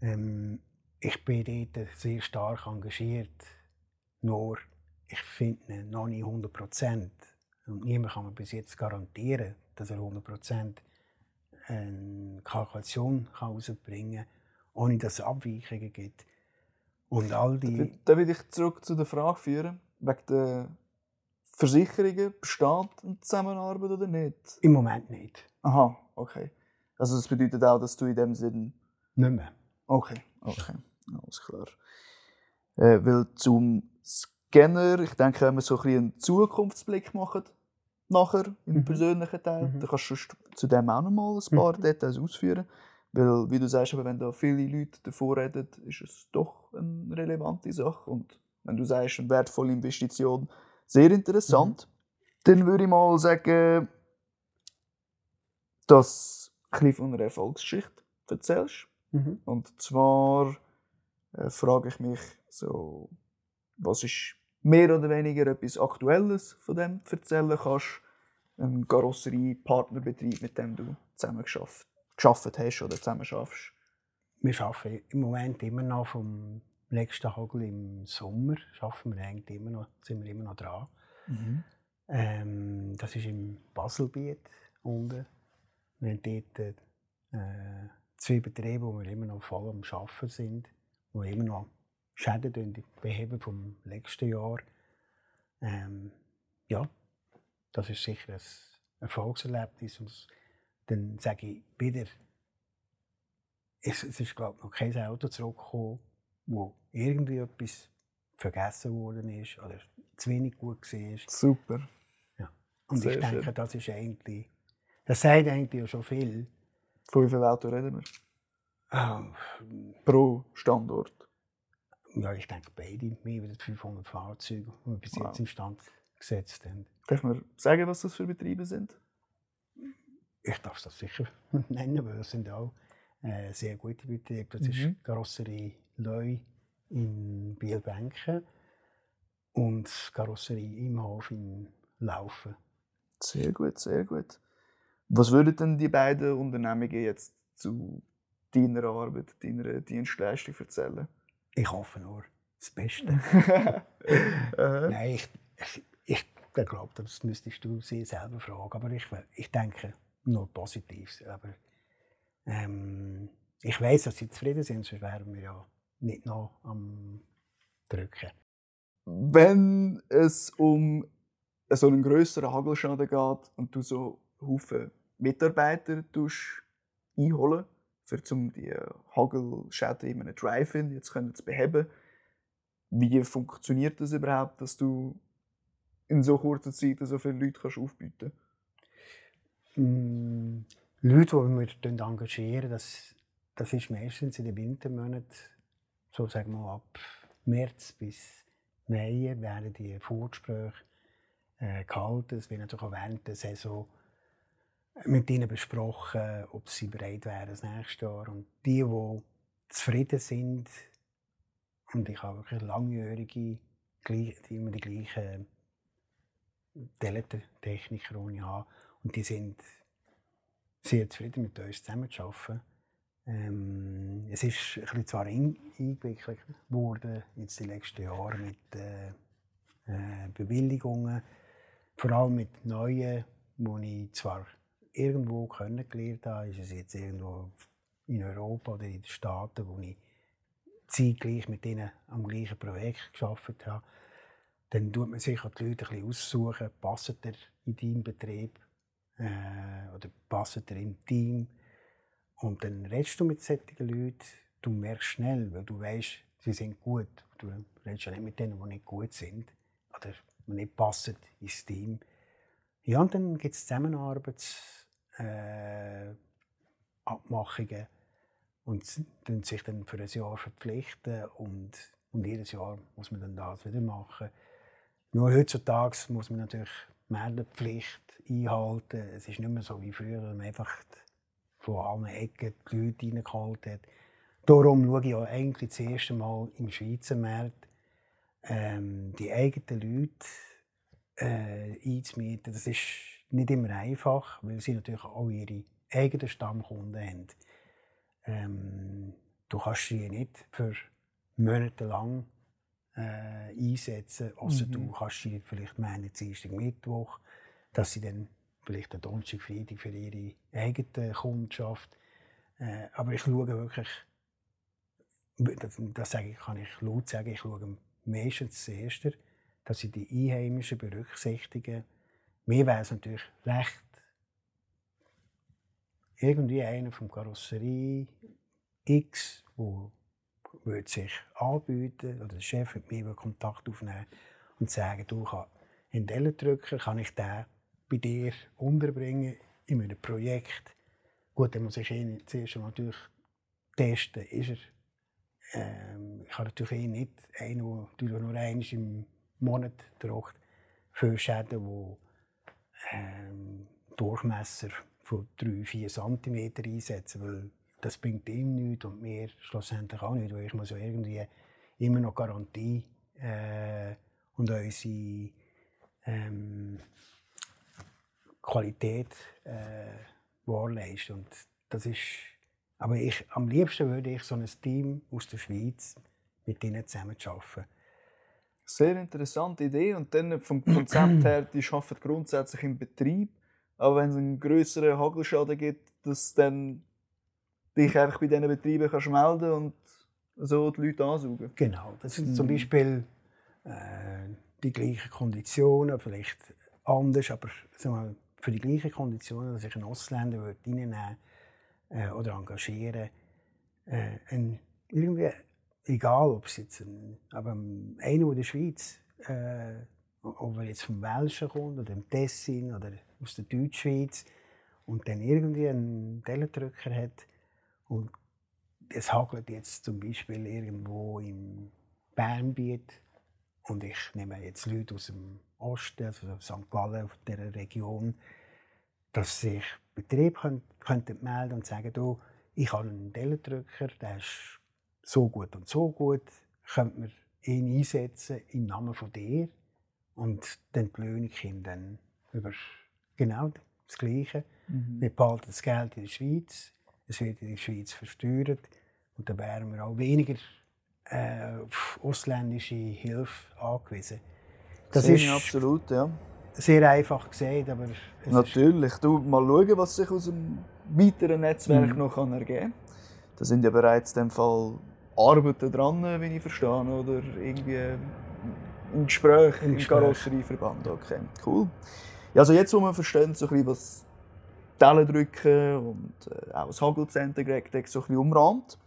Ähm, ich bin dort sehr stark engagiert, nur ich finde ihn noch nicht 100 Prozent. Und niemand kann mir bis jetzt garantieren, dass er 100 Prozent eine Kalkulation herausbringen kann, ohne dass es Abweichungen gibt. Und all die... Da will ich zurück zu der Frage führen, wegen der Versicherungen. Besteht eine Zusammenarbeit oder nicht? Im Moment nicht. Aha, okay. Also das bedeutet auch, dass du in dem Sinn... Nicht mehr. Okay, okay. Alles klar. Äh, weil zum Scanner, ich denke, wenn wir so ein bisschen einen Zukunftsblick machen, nachher im mhm. persönlichen Teil, mhm. dann kannst du zu dem auch noch mal ein paar mhm. Details ausführen. Weil, wie du sagst, wenn da viele Leute davor reden, ist es doch eine relevante Sache. Und wenn du sagst, eine wertvolle Investition, sehr interessant, mhm. dann würde ich mal sagen, dass du ein von einer Erfolgsgeschichte erzählst. Mhm. Und zwar äh, frage ich mich so, was ist mehr oder weniger etwas Aktuelles von dem erzählen kannst? Ein Karosserie-Partnerbetrieb, mit dem du zusammen geschafft, geschafft hast oder zusammen schaffst? Wir arbeiten im Moment immer noch vom letzten Hagel im Sommer. Schaffen wir eigentlich immer noch, sind wir immer noch dran. Mhm. Ähm, das ist im Baselbiet unten. Wir haben dort äh, zwei Betriebe, wo wir immer noch voll am Arbeiten sind, wo immer noch Schäden beheben vom letzten Jahr. Ähm, ja, das ist sicher ein Erfolgserlebnis. Und dann sage ich wieder, es, es ist glaube ich, noch kein Auto zurückgekommen, wo irgendwie etwas vergessen worden ist oder zu wenig gut war. Super. Ja. Und Sehr ich denke, schön. das ist eigentlich, das sagt eigentlich ja schon viel. Von wie vielen Autos reden wir? Oh. Pro Standort? Ja, ich denke beide mehr als 500 Fahrzeuge, die wir bis wow. jetzt instand gesetzt haben. Darf man sagen, was das für Betriebe sind? Ich darf das sicher nennen, weil es sind auch äh, sehr gute Betriebe. Das mhm. ist Karosserie Leu in Bielbenken und Karosserie im Hof in Laufen. Sehr gut, sehr gut. Was würden denn die beiden Unternehmungen jetzt zu deiner Arbeit, deiner Dienstleistung erzählen? Ich hoffe nur das Beste. Nein, ich, ich, ich glaube, das müsstest du sie selber fragen. Aber ich, ich denke nur Positives. Aber ähm, ich weiß, dass sie zufrieden sind, sonst wären wir ja nicht noch am Drücken. Wenn es um so einen größeren Hagelschaden geht und du so Haufen Mitarbeiter einholen um die Hagelschäden in einem Drive-In jetzt zu beheben, wie funktioniert das überhaupt, dass du in so kurzer Zeit so viele Leute kannst aufbieten kannst? Mm, Leute, die wir engagieren, das, das ist meistens in den Wintermonaten, so sagen wir ab März bis Mai, werden die Vorgespräche äh, gehalten. Es wird natürlich auch während der Saison mit ihnen besprochen, ob sie bereit wären das nächste Jahr. Und die, die zufrieden sind, und ich habe wirklich langjährige, die immer die gleichen Teletechniker habe, und die sind sehr zufrieden mit uns zusammenzuarbeiten. Ähm, es ist ein bisschen zwar eingewickelt worden jetzt die letzten Jahre mit äh, äh, Bewilligungen, vor allem mit neuen, wo ich zwar irgendwo kennengelernt habe, ist es jetzt irgendwo in Europa oder in den Staaten, wo ich zeitgleich mit ihnen am gleichen Projekt geschafft habe, dann tut man sich die Leute ein bisschen aussuchen, passt er in deinem Betrieb äh, oder passt er im Team. Und dann redest du mit solchen Leuten, du merkst schnell, weil du weißt, sie sind gut. Du redest ja nicht mit denen, die nicht gut sind oder nicht passen ins Team. Ja, und dann gibt es Zusammenarbeit äh, und dann sich dann für ein Jahr verpflichten und, und jedes Jahr muss man dann das wieder machen. Nur heutzutage muss man natürlich Meldepflicht einhalten. Es ist nicht mehr so wie früher, dass man einfach von allen Ecken die Leute reingeholt hat. Darum schaue ich auch eigentlich das erste Mal im Schweizer Markt ähm, die eigenen Leute äh, einzumieten. Das ist nicht immer einfach, weil sie natürlich auch ihre eigenen Stammkunden haben. Ähm, du kannst sie nicht für Monate lang äh, einsetzen, außer mhm. du kannst sie vielleicht meinen Dienstag, Mittwoch, dass sie dann vielleicht einen Donnerstag, Freitag für ihre eigene Kundschaft. Äh, aber ich schaue wirklich, das, das sage ich, kann ich laut sagen, ich schaue meistens zuerst, dass sie die Einheimischen berücksichtigen. Mir wäre es natürlich recht, irgendwie einer vom Karosserie X, würde sich anbieten oder der Chef mit mir Kontakt aufnehmen und sagen, du kannst in Dellendrücker kann ich den bei dir unterbringen in einem Projekt. Gut, dann muss ich ihn zuerst natürlich testen, ist er. Ähm, ich kann natürlich nicht einen, der nur einmal im Monat druckt, für Schäden, die ähm, Durchmesser von 3-4 cm einsetzen, weil das bringt ihm nichts und mir schlussendlich auch nicht, weil ich muss ja irgendwie immer noch Garantie äh, und unsere ähm, Qualität äh, wahrleisten. Und das ist, aber ich, am liebsten würde ich so ein Team aus der Schweiz mit ihnen zusammen arbeiten. Sehr interessante Idee. Und dann vom Konzept her, die arbeiten grundsätzlich im Betrieb. Aber wenn es einen größeren Hagelschaden gibt, dass dann dich einfach bei diesen Betrieben kannst melden und so die Leute ansaugen. Genau, das sind zum mhm. Beispiel äh, die gleichen Konditionen, vielleicht anders, aber mal, für die gleichen Konditionen, dass ich einen Ausländer würde reinnehmen äh, oder engagieren äh, ein, irgendwie, egal ob es jetzt ein, aber einer in der Schweiz, äh, ob er jetzt vom Welschen kommt oder dem Tessin oder aus der Deutschschweiz und dann irgendwie einen Tellendrücker hat, und es hagelt jetzt zum Beispiel irgendwo im Bernbiet und ich nehme jetzt Leute aus dem Osten, also St. Gallen, aus dieser Region, dass sich Betriebe können, könnten melden und sagen, du, ich habe einen Dellendrücker, der ist so gut und so gut, könnte man ihn einsetzen im Namen von dir und dann belohne ich ihn dann über genau das Gleiche. Mhm. Wir behalten das Geld in der Schweiz, es wird in der Schweiz versteuert. Und dann wären wir auch weniger äh, auf ausländische Hilfe angewiesen. Das Sehe ist absolut, ja. Sehr einfach gesagt, aber Natürlich. Du, mal schauen, was sich aus einem weiteren Netzwerk mhm. noch ergeben kann. Da sind ja bereits in dem Fall Arbeiten dran, wie ich verstehe, oder irgendwie ein Gespräch im, im Karosserieverband. Okay, cool. Ja, also jetzt, wo wir verstehen, so ein bisschen, was Tellen drücken und äh, auch das Hagelzentergerät so ein bisschen umrahmt,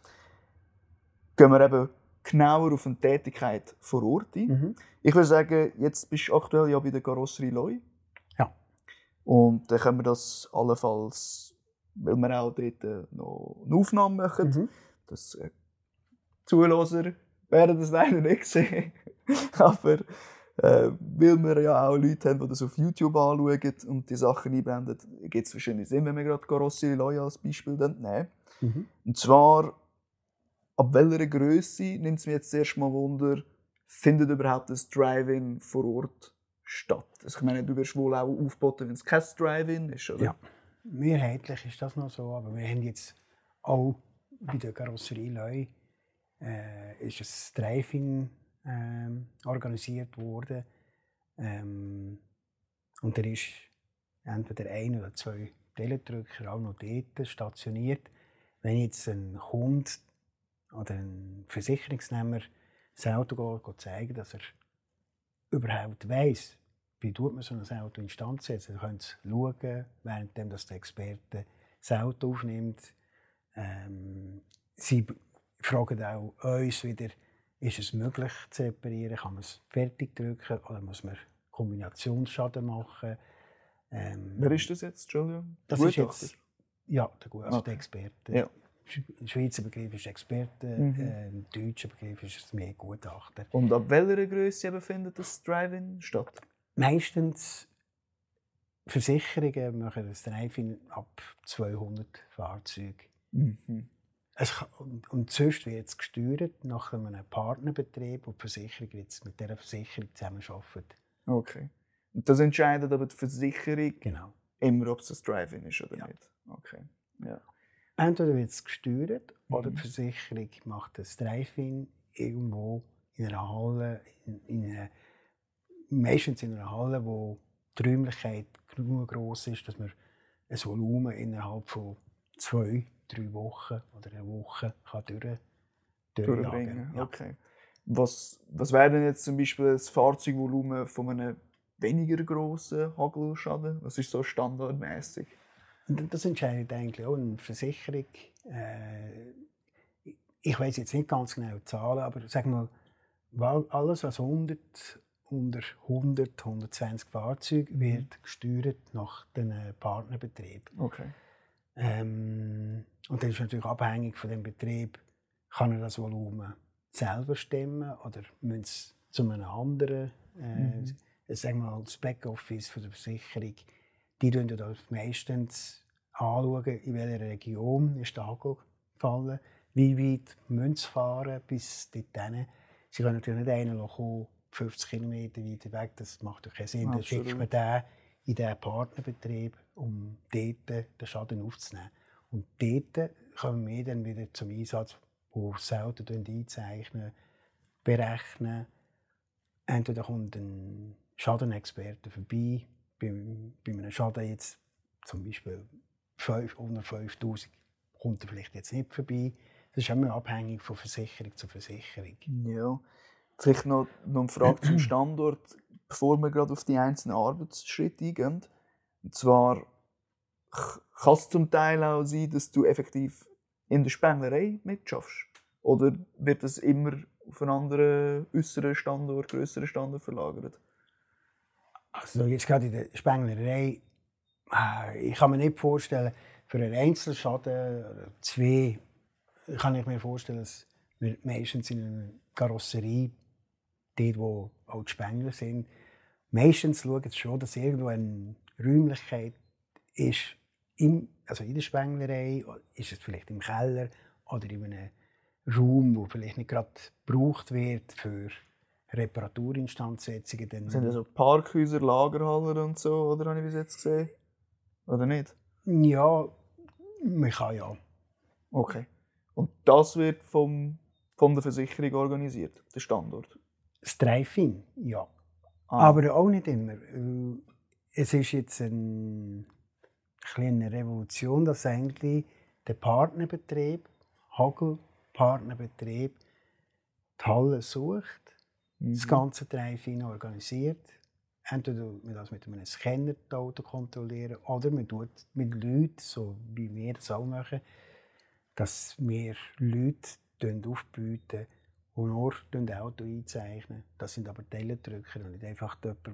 gehen wir eben genauer auf eine Tätigkeit vor Ort ein. Mhm. Ich würde sagen, jetzt bist du aktuell ja bei der Karosserie Loi. Ja. Und dann können wir das allenfalls, weil wir auch dort äh, noch eine Aufnahme machen, mhm. dass äh, Zuhörer werden das leider nicht sehen. Aber äh, weil wir ja auch Leute haben, die das auf YouTube anschauen und die Sachen einblenden, gibt es wahrscheinlich Sinn, wenn wir gerade Carossi Loya als Beispiel nehmen. Mhm. Und zwar, ab welcher Größe nimmt es mir jetzt erst mal Wunder, findet überhaupt das Drive-In vor Ort statt? Also ich meine, du wirst wohl auch aufboten, wenn es kein Drive-In ist, oder? Ja, mehrheitlich ist das noch so, aber wir haben jetzt auch bei der Karosserie Leu äh, ist es Drive-In ähm, organisiert worden. Ähm, und er ist entweder ein oder zwei Teledrücker auch noch dort stationiert. Wenn jetzt ein Hund oder ein Versicherungsnehmer das Auto geht, zeigen dass er überhaupt weiß, wie tut man so ein Auto instand setzen. Dann können sie schauen, während der Experte das Auto aufnimmt. Ähm, sie fragen auch uns wieder, ist es möglich zu reparieren? Kann man es fertig drücken oder muss man Kombinationsschaden machen? Ähm, Wer ist das jetzt, Entschuldigung? Das ist jetzt, ja, der, also okay. der Experte. Ja. Schweizer Begriff ist Experte, mhm. äh, im deutschen Begriff ist es mehr Gutachter. Und ab welcher Größe findet das Drive-In statt? Meistens Versicherungen machen das Drive-In ab 200 Fahrzeugen. Mhm. Es und, und sonst wird es gesteuert nach einem Partnerbetrieb und die Versicherung jetzt mit dieser Versicherung zusammenarbeitet. Okay. Und das entscheidet aber die Versicherung Genau. immer, ob es ein Drive-In ist oder Ja. nicht. Okay. Ja. Entweder wird es gesteuert oder Mhm. die Versicherung macht das Drive-In irgendwo in einer Halle, in, in einer, meistens in einer Halle, wo die Räumlichkeit genug groß ist, dass man ein Volumen innerhalb von zwei, drei Wochen oder einer Woche kann durch, Durchbringen. durchjagen. Ja. Okay. Was, was wäre denn jetzt zum Beispiel das Fahrzeugvolumen von einem weniger grossen Hagelschaden? Was ist so standardmäßig? Das entscheidet eigentlich auch eine Versicherung. Äh, ich weiß jetzt nicht ganz genau die Zahlen, aber sag mal, alles was 100, unter 100, 120 Fahrzeuge wird gesteuert nach den Partnerbetrieben. Okay. Ähm, und das ist natürlich abhängig von dem Betrieb, kann er das Volumen selber stemmen oder müssen es zu einem anderen, äh, Mhm. sagen wir mal, das Backoffice von der Versicherung, die schauen das meistens anschauen, in welcher Region ist der gefallen, wie weit müssen sie fahren bis dorthin. Sie können natürlich nicht einen kommen, 50 Kilometer weiter weg, das macht doch keinen Sinn. Dann schickt man Absolut. den in diesen Partnerbetrieb, um dort den Schaden aufzunehmen. Und dort kommen wir dann wieder zum Einsatz, wo selten einzeichnen, berechnen. Entweder kommt ein Schadenexperte vorbei, bei, bei einem Schaden jetzt zum Beispiel 5, unter 5000 kommt er vielleicht jetzt nicht vorbei. Das ist immer abhängig von Versicherung zu Versicherung. Ja. Vielleicht noch, noch eine Frage zum Standort, bevor wir gerade auf die einzelnen Arbeitsschritte eingehen. Und zwar kann es zum Teil auch sein, dass du effektiv in der Spenglerei mitschaffst. Oder wird das immer auf einen anderen äußeren Standort, größeren Standort verlagert? Also jetzt gerade in der Spenglerei, äh, ich kann mir nicht vorstellen, für einen Einzelschaden oder zwei, kann ich mir vorstellen, dass wir meistens in einer Karosserie, dort wo auch die Spengler sind, meistens schauen sie schon, dass irgendwo eine Räumlichkeit ist, im, also in der Spenglerei, ist es vielleicht im Keller oder in einem Raum, wo vielleicht nicht gerade gebraucht wird für Reparaturinstandsetzungen. Dann Sind das so Parkhäuser, Lagerhallen und so, oder habe ich bis jetzt gesehen? Oder nicht? Ja, man kann ja. Okay. Und das wird vom, von der Versicherung organisiert, der Standort? Das Drive-In, ja. Ah. Aber auch nicht immer. Es ist jetzt ein, eine Revolution, dass eigentlich der Partnerbetrieb, Hagel-Partnerbetrieb, die Halle sucht, das Mhm. ganze Drive-In organisiert. Entweder man das mit einem Scanner Auto kontrollieren oder man tut mit Leuten, so wie wir das auch machen, dass wir Leute aufbieten, die nur das Auto einzeichnen. Das sind aber Teilendrücker und nicht einfach jemand, der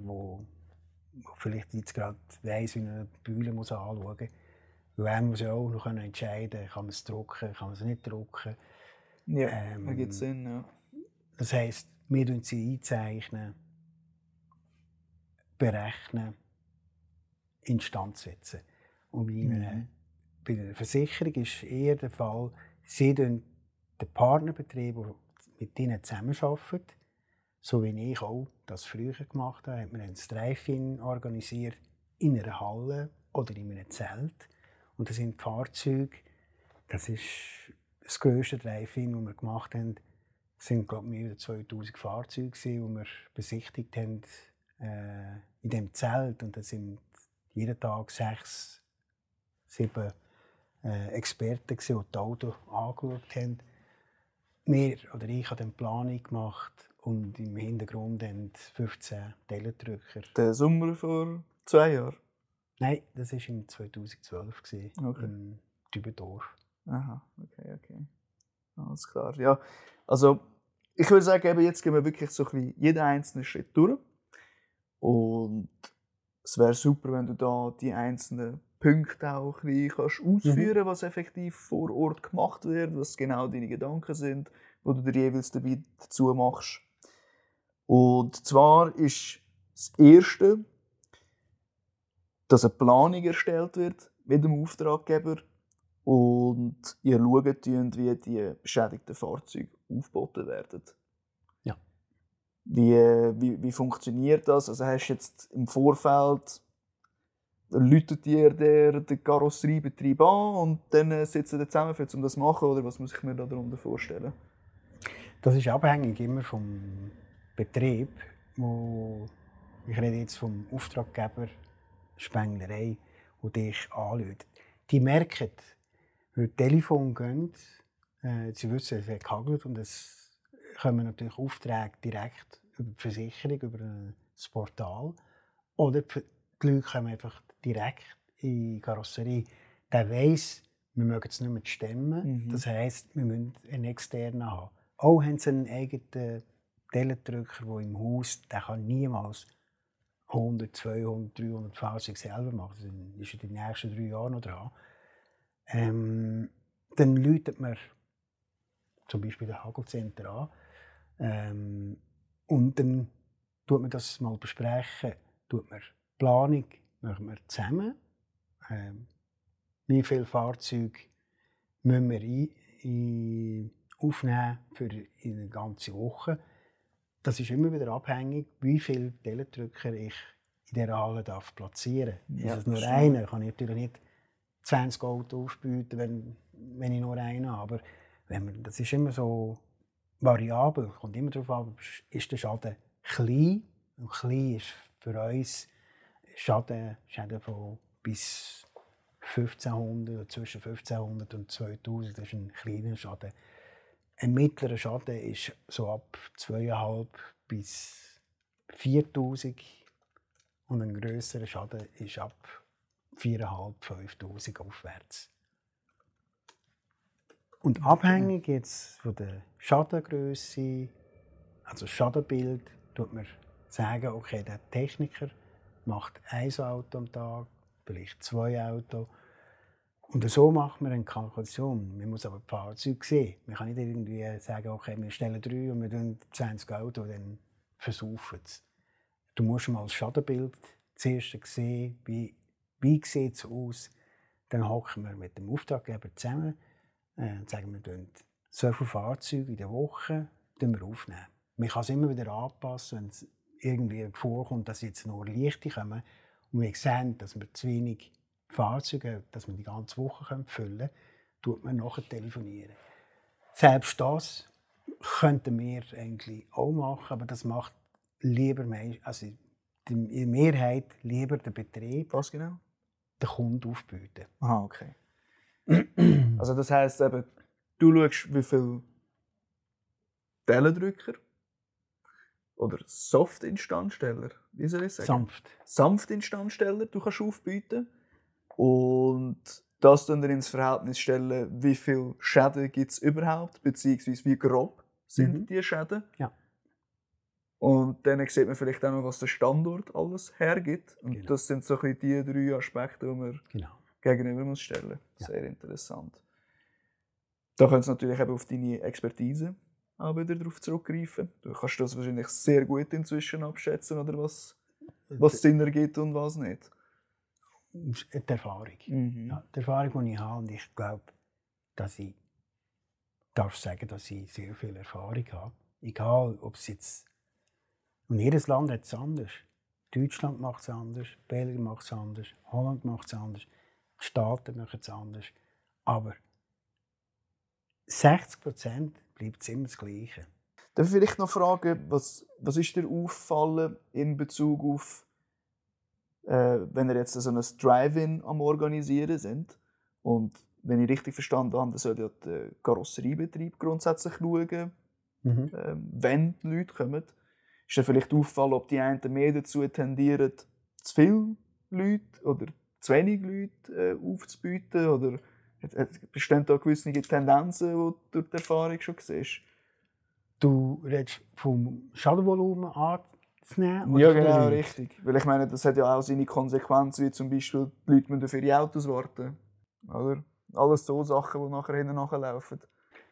vielleicht jetzt gerade weiss, wie er eine Bühne muss anschauen muss. Weil er muss ja auch noch entscheiden kann man es drucken, kann man es nicht drucken. Ja, Ähm, ergibt Sinn, ja. Das heisst, wir zeichnen sie einzeichnen, berechnen, instand setzen. Und bei, einer, Mhm. bei einer Versicherung ist eher der Fall, sie den Partnerbetrieb, der mit ihnen zusammenarbeitet, so wie ich auch das früher gemacht habe, hat man ein Drive-In organisiert in einer Halle oder in einem Zelt. Und das sind Fahrzeuge, das ist das grösste Drive-In, das wir gemacht haben, es sind glaube ich, mehr als 2000 Fahrzeuge, die wir besichtigt haben äh, in dem Zelt. Und da sind jeden Tag sechs, sieben äh, Experten, gewesen, die die Autos angeschaut haben. Wir oder ich habe dann die Planung gemacht und im Hintergrund haben 15 Teilendrücker. Der Sommer vor zwei Jahren. Nein, das war im 2012 gewesen, Okay. in Dübendorf. Aha, okay, okay. Alles klar. Ja, also ich würde sagen, eben jetzt gehen wir wirklich so ein bisschen jeden einzelnen Schritt durch. Und es wäre super, wenn du da die einzelnen Punkte auch ein bisschen kannst ausführen was effektiv vor Ort gemacht wird, was genau deine Gedanken sind, wo du dir jeweils dabei dazu machst. Und zwar ist das Erste dass eine Planung erstellt wird mit dem Auftraggeber und ihr schaut, wie die beschädigten Fahrzeuge aufgeboten werden. Ja. Wie, wie, wie funktioniert das? Also hast du jetzt im Vorfeld läutet der, der Karosseriebetrieb an und dann sitzen sie zusammen, um das zu machen? Oder was muss ich mir darunter vorstellen? Das ist abhängig immer vom Betrieb, wo ich rede jetzt vom Auftraggeber Spenglerei, wo dich anruft. Die merken, wenn die Telefon gehen, äh, sie wissen, es wird gehagelt und es kommen natürlich Aufträge direkt über die Versicherung, über das Portal. Oder die Leute kommen einfach direkt in die Karosserie. Der weiss, wir mögen es nicht mehr stemmen. Mhm. Das heisst, wir müssen einen externen haben. Auch haben sie einen eigenen Telendrücker, der im Haus, der kann niemals 100, 200, 300 Fahrzeuge selber machen. Das ist in den nächsten drei Jahren noch dran. Ähm, dann läutet man zum Beispiel den Hagelcenter an ähm, und dann tut man das mal besprechen, tut man Planung machen wir zusammen. Ähm, wie viele Fahrzeuge müssen wir ein, ein aufnehmen für eine ganze Woche? Das ist immer wieder abhängig, wie viele Teledrücker ich in dieser Halle darf platzieren darf. Ja, ist es nur einer, kann ich natürlich nicht 20 Autos aufbieten, wenn, wenn ich nur einen habe. Aber wenn man, das ist immer so variabel, kommt immer darauf an, ist der Schaden klein? Und klein ist für uns Schaden, Schäden von bis 1500 zwischen 1500 und 2000, das ist ein kleiner Schaden. Ein mittlerer Schaden ist so ab 2,5 bis 4000 und ein grösserer Schaden ist ab 4.500, 5.000 aufwärts. Und abhängig jetzt von der Schadengröße, also Schadenbild, tut man sagen, okay, der Techniker macht ein Auto am Tag, vielleicht zwei Autos. Und so macht man eine Kalkulation. Man muss aber die Fahrzeuge sehen. Man kann nicht irgendwie sagen, okay, wir stellen drei und wir tun 20 Autos, dann versaufen es. Du musst mal das Schadenbild zuerst sehen, wie, wie sieht es aus. Dann hocken wir mit dem Auftraggeber zusammen äh, und sagen, wir tun so viele Fahrzeuge in der Woche wir aufnehmen. Man kann es immer wieder anpassen, wenn irgendwie vorkommt, dass jetzt nur Lichte kommen und wir sehen, dass wir zu wenig Fahrzeuge dass wir die ganze Woche füllen können, tut man nachher telefonieren. Selbst das könnten wir eigentlich auch machen, aber das macht lieber also die Mehrheit lieber der Betrieb. Was genau? Der Kunde aufbieten. Aha, okay. also das heisst eben, du schaust, wie viele Tellendrücker oder Soft-Instandsteller, wie soll ich sagen? Sanft. Sanft-Instandsteller du kannst aufbieten und das dann ins Verhältnis stellen, wie viele Schäden gibt es überhaupt, beziehungsweise wie grob sind mhm. die Schäden. Ja. Und dann sieht man vielleicht auch noch, was der Standort alles hergibt. Und genau. das sind so ein die drei Aspekte, die man genau. gegenüber muss stellen muss. Sehr ja. interessant. Da kommt es natürlich eben auf deine Expertise auch wieder darauf zurückgreifen. Du kannst das wahrscheinlich sehr gut inzwischen abschätzen, oder was, was Sinn ergibt und was nicht. Die Erfahrung. Mhm. Ja, die Erfahrung, die ich habe, und ich glaube, dass ich darf sagen, dass ich sehr viel Erfahrung habe. Egal, ob es jetzt... Und jedes Land hat es anders. Deutschland macht es anders, Belgien macht es anders, Holland macht es anders, die Staaten machen es anders. Aber 60 Prozent bleibt es immer das Gleiche. Darf ich vielleicht noch fragen, was, was ist dir auffallen in Bezug auf, äh, wenn ihr jetzt so ein Drive-In am Organisieren sind und wenn ich richtig verstanden habe, dann soll ja der Karosseriebetrieb grundsätzlich schauen, mhm. äh, wenn die Leute kommen. Ist dir vielleicht auffallen, ob die einen mehr dazu tendieren, zu viele Leute oder zu wenig Leute äh, aufzubieten oder Bestehen da gewisse Tendenzen, die du durch die Erfahrung schon siehst? Du redest vom Schadenvolumen anzunehmen? Ja, genau, richtig. Weil ich meine, das hat ja auch seine Konsequenzen, wie zum Beispiel, die Leute müssen für ihre Autos warten. Oder? Alles so Sachen, die nachher hinten nachlaufen.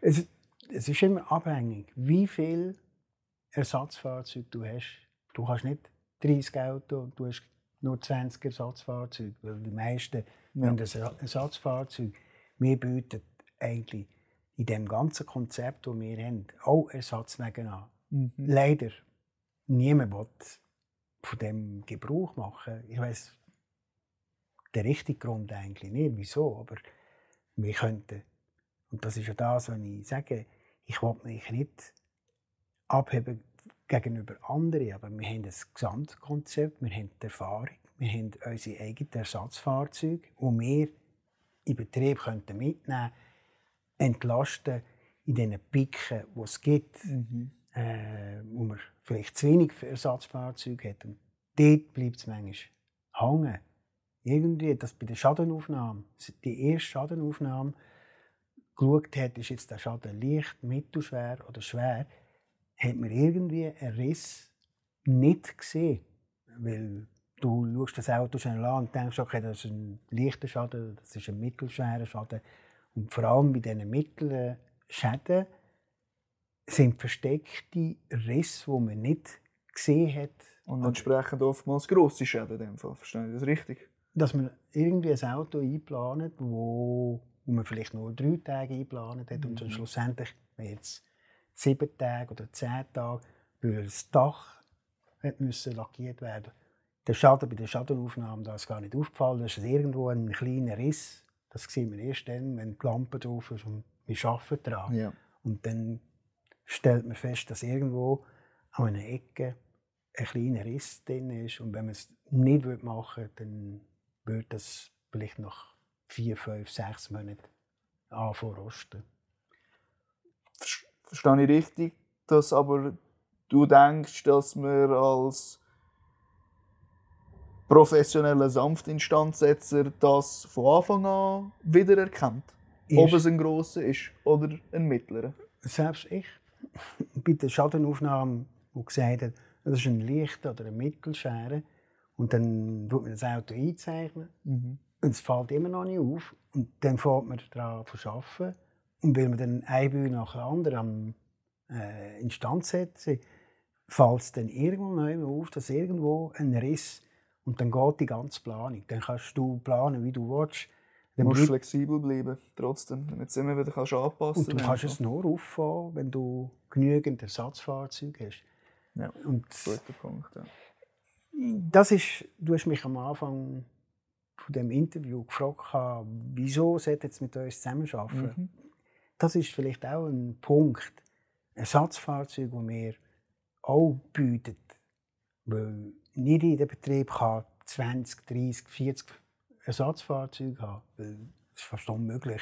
Es, es ist immer abhängig, wie viel Ersatzfahrzeuge du hast. Du kannst nicht 30 Autos, du hast nur 20 Ersatzfahrzeuge, weil die meisten Ja. haben ein Ersatzfahrzeug. Wir bieten eigentlich in dem ganzen Konzept, das wir haben, auch Ersatzwagen an. Mhm. Leider niemand will von dem Gebrauch machen. Ich weiß den richtigen Grund eigentlich nicht, wieso, aber wir könnten, und das ist ja das, was ich sage, ich will mich nicht abheben gegenüber anderen, aber wir haben das Gesamtkonzept, wir haben die Erfahrung, wir haben unsere eigenen Ersatzfahrzeuge, die wir in Betrieb könnten mitnehmen entlasten in diesen Piken, die es gibt, Mhm. Äh, wo man vielleicht zu wenig Ersatzfahrzeuge hat. Und dort bleibt es manchmal hängen. Irgendwie, dass bei der Schadenaufnahme, die erste Schadenaufnahme, geschaut hat, ist jetzt der Schaden leicht, mittelschwer oder schwer, hat man irgendwie einen Riss nicht gesehen. Weil du schaust das Auto schnell an und denkst, okay, das ist ein leichter Schaden, das ist ein mittelschwerer Schaden. Und vor allem bei diesen mittleren Schäden sind versteckte Risse, die man nicht gesehen hat. Und entsprechend oftmals grosse Schäden in dem Fall. Verstehe ich das richtig? Dass man irgendwie ein Auto einplanet, wo, wo man vielleicht nur drei Tage einplanet hat und dann schlussendlich, jetzt sieben Tage oder zehn Tage, weil das Dach müssen lackiert werden der Schaden bei der Schadenaufnahme da ist gar nicht aufgefallen. Da ist irgendwo ein kleiner Riss. Das sieht man erst dann, wenn die Lampe drauf ist und wir arbeiten daran. Ja. Und dann stellt man fest, dass irgendwo an einer Ecke ein kleiner Riss drin ist. Und wenn man es nicht machen würde, dann würde das vielleicht nach vier, fünf, sechs Monaten anfangen rosten. Ver- Verstehe ich richtig, dass aber du denkst, dass man als professioneller Sanftinstandsetzer das von Anfang an wiedererkennt? Ob Erst- es ein grosser ist oder ein mittlerer? Selbst ich, bei der Schadenaufnahme, die gesagt hat, das ist ein leichter oder ein mittelschwerer, und dann tut man das Auto einzeichnen, und es fällt immer noch nicht auf, und dann fährt man daran zu arbeiten, und weil man dann eine Bühne nach der anderen am äh, instand setzen, fällt es dann immer auf, dass irgendwo ein Riss, und dann geht die ganze Planung. Dann kannst du planen, wie du willst. Du Dann musst bleibt- flexibel bleiben, trotzdem, damit du es immer wieder kannst anpassen und du kannst es nur auffahren, wenn du genügend Ersatzfahrzeuge hast. Ja, Und guter Punkt. Ja. das ist, du hast mich am Anfang von dem Interview gefragt, wieso sollte jetzt mit uns zusammenarbeiten? Mhm. Das ist vielleicht auch ein Punkt. Ersatzfahrzeuge, die wir auch bieten. Weil nicht jeder Betrieb kann 20, 30, 40 Ersatzfahrzeuge haben. Das ist fast unmöglich.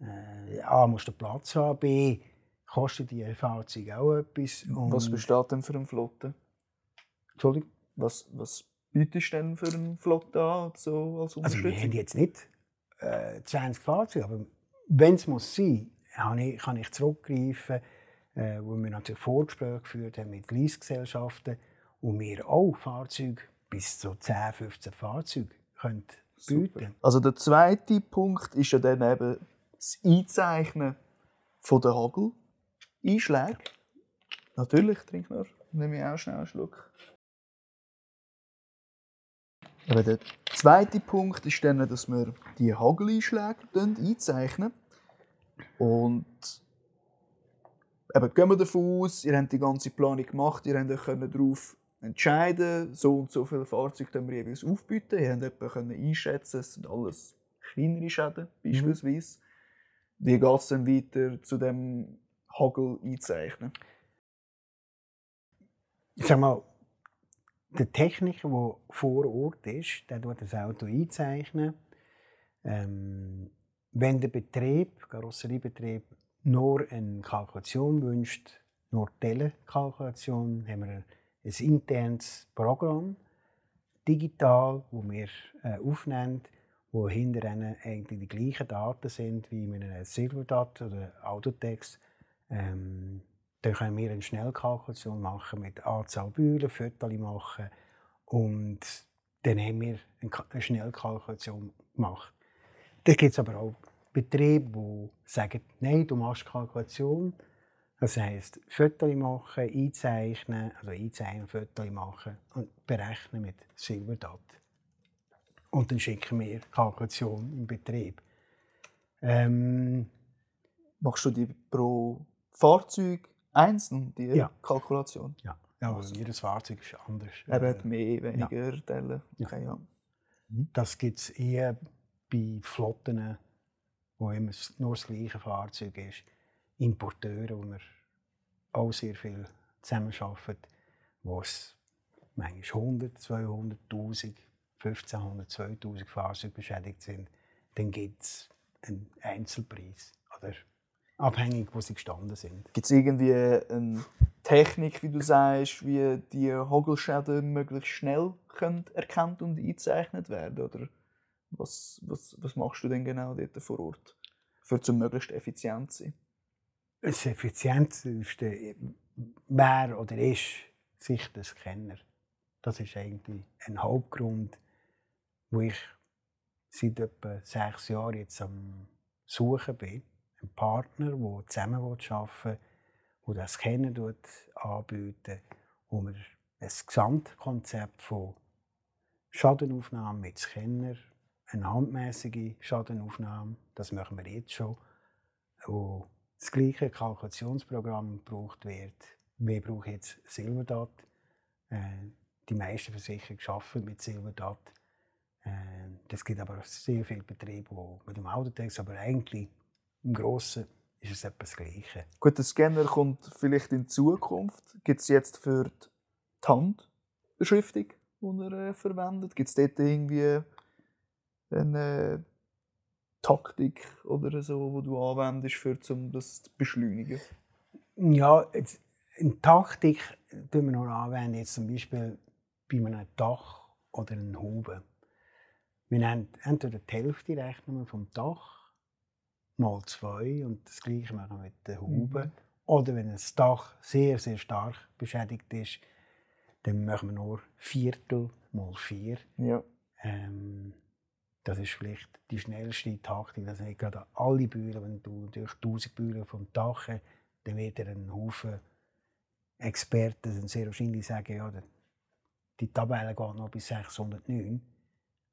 Äh, A, musst du Platz haben, B, kostet die Fahrzeuge auch etwas. Was und- besteht denn für eine Flotte? Entschuldigung? Was, was bietest du denn für eine Flotte an, so als Also wir haben jetzt nicht äh, 20 Fahrzeuge, aber wenn es muss sein, kann ich, kann ich zurückgreifen, äh, wo wir natürlich Vorgespräche geführt haben mit Leasgesellschaften und wir auch Fahrzeuge bis zu 10, 15 Fahrzeuge können bieten. Also der zweite Punkt ist ja dann eben das Einzeichnen von der Hagel-Einschläge. Natürlich, trink noch. Nehme ich auch schnell einen Schluck. Aber der zweite Punkt ist dann, dass wir die Hagel-Einschläge einzeichnen. Und eben, gehen wir davon aus, ihr habt die ganze Planung gemacht, ihr könnt euch darauf entscheiden, so und so viele Fahrzeuge können wir jeweils aufbieten. Ihr könnt etwa einschätzen, es sind alles kleinere Schäden beispielsweise. Wie geht es dann weiter zu dem Hagel einzeichnen? Ich sag mal, der Techniker, der vor Ort ist, der tut das Auto einzeichnen. Ähm, wenn der Betrieb, Karosseriebetrieb, nur eine Kalkulation wünscht, nur Telekalkulation, haben wir ein, internes Programm, digital, wo wir äh, aufnehmen, wo hinter eigentlich die gleichen Daten sind wie in einem Silverdat oder Autotext. Ähm, dann können wir eine Schnellkalkulation machen mit Anzahl Bühlen, Fotos machen und dann haben wir eine Ka- eine Schnellkalkulation gemacht. Dann gibt es aber auch Betriebe, die sagen, nein, du machst Kalkulation. Das heisst, Fotos machen, einzeichnen, also einzeichnen, Fotos machen und berechnen mit Silverdat. Und dann schicken wir Kalkulation im Betrieb. Ähm, Machst du die pro Fahrzeug einzeln, die Ja. Kalkulation? ja, ja weil jedes Fahrzeug ist anders. Er Äh, hat mehr, weniger Teile. Ja. Okay, ja. Das gibt es eher bei Flotten, wo immer nur das gleiche Fahrzeug ist. Importeure, wo wir auch sehr viel zusammenarbeiten, wo es manchmal 100, 200, 1000, 1500, 2000 Fahrzeuge beschädigt sind. Dann gibt es einen Einzelpreis. Oder abhängig, wo sie gestanden sind. Gibt es irgendwie eine Technik, wie du sagst, wie die Hagelschäden möglichst schnell können erkannt und eingezeichnet werden? Oder was, was, was machst du denn genau dort vor Ort, für zum möglichst effizient zu sein? Das Effizienzste wäre oder ist sicher der Scanner. Das ist eigentlich ein Hauptgrund, wo ich seit etwa sechs Jahren jetzt am Suchen bin. Ein Partner, der zusammen arbeiten will, der das tut, anbietet, wo wir ein Gesamtkonzept von Schadenaufnahme mit Scanner, eine handmäßige Schadenaufnahme, das machen wir jetzt schon, wo das gleiche Kalkulationsprogramm gebraucht wird. Wir brauchen jetzt Silverdat. Äh, die meisten Versicherungen arbeiten mit Silverdat. Äh, das gibt aber auch sehr viele Betriebe, die mit dem Autotext, aber eigentlich im Grossen ist es etwas Gleiche. Gut, der Scanner kommt vielleicht in Zukunft. Gibt es jetzt für die Handbeschriftung, die er äh, verwendet? Gibt es dort irgendwie eine Taktik oder so, die du anwendest, für, um das zu beschleunigen? Ja, jetzt, eine Taktik tun wir noch anwenden, jetzt zum Beispiel bei einem Dach oder einem Huben. Wir nehmen entweder die Hälfte rechnen wir vom Dach mal zwei und das gleiche machen wir mit den Huben. Oder wenn das Dach sehr, sehr stark beschädigt ist, dann machen wir nur Viertel mal vier. Ja. Ähm, das ist vielleicht die schnellste Taktik, dass nicht gerade alle Bühlen, wenn du durch 1000 Bühlen vom Dach dann wird er ein Haufen Experten sind sehr wahrscheinlich sagen, ja, die Tabelle geht noch bis 609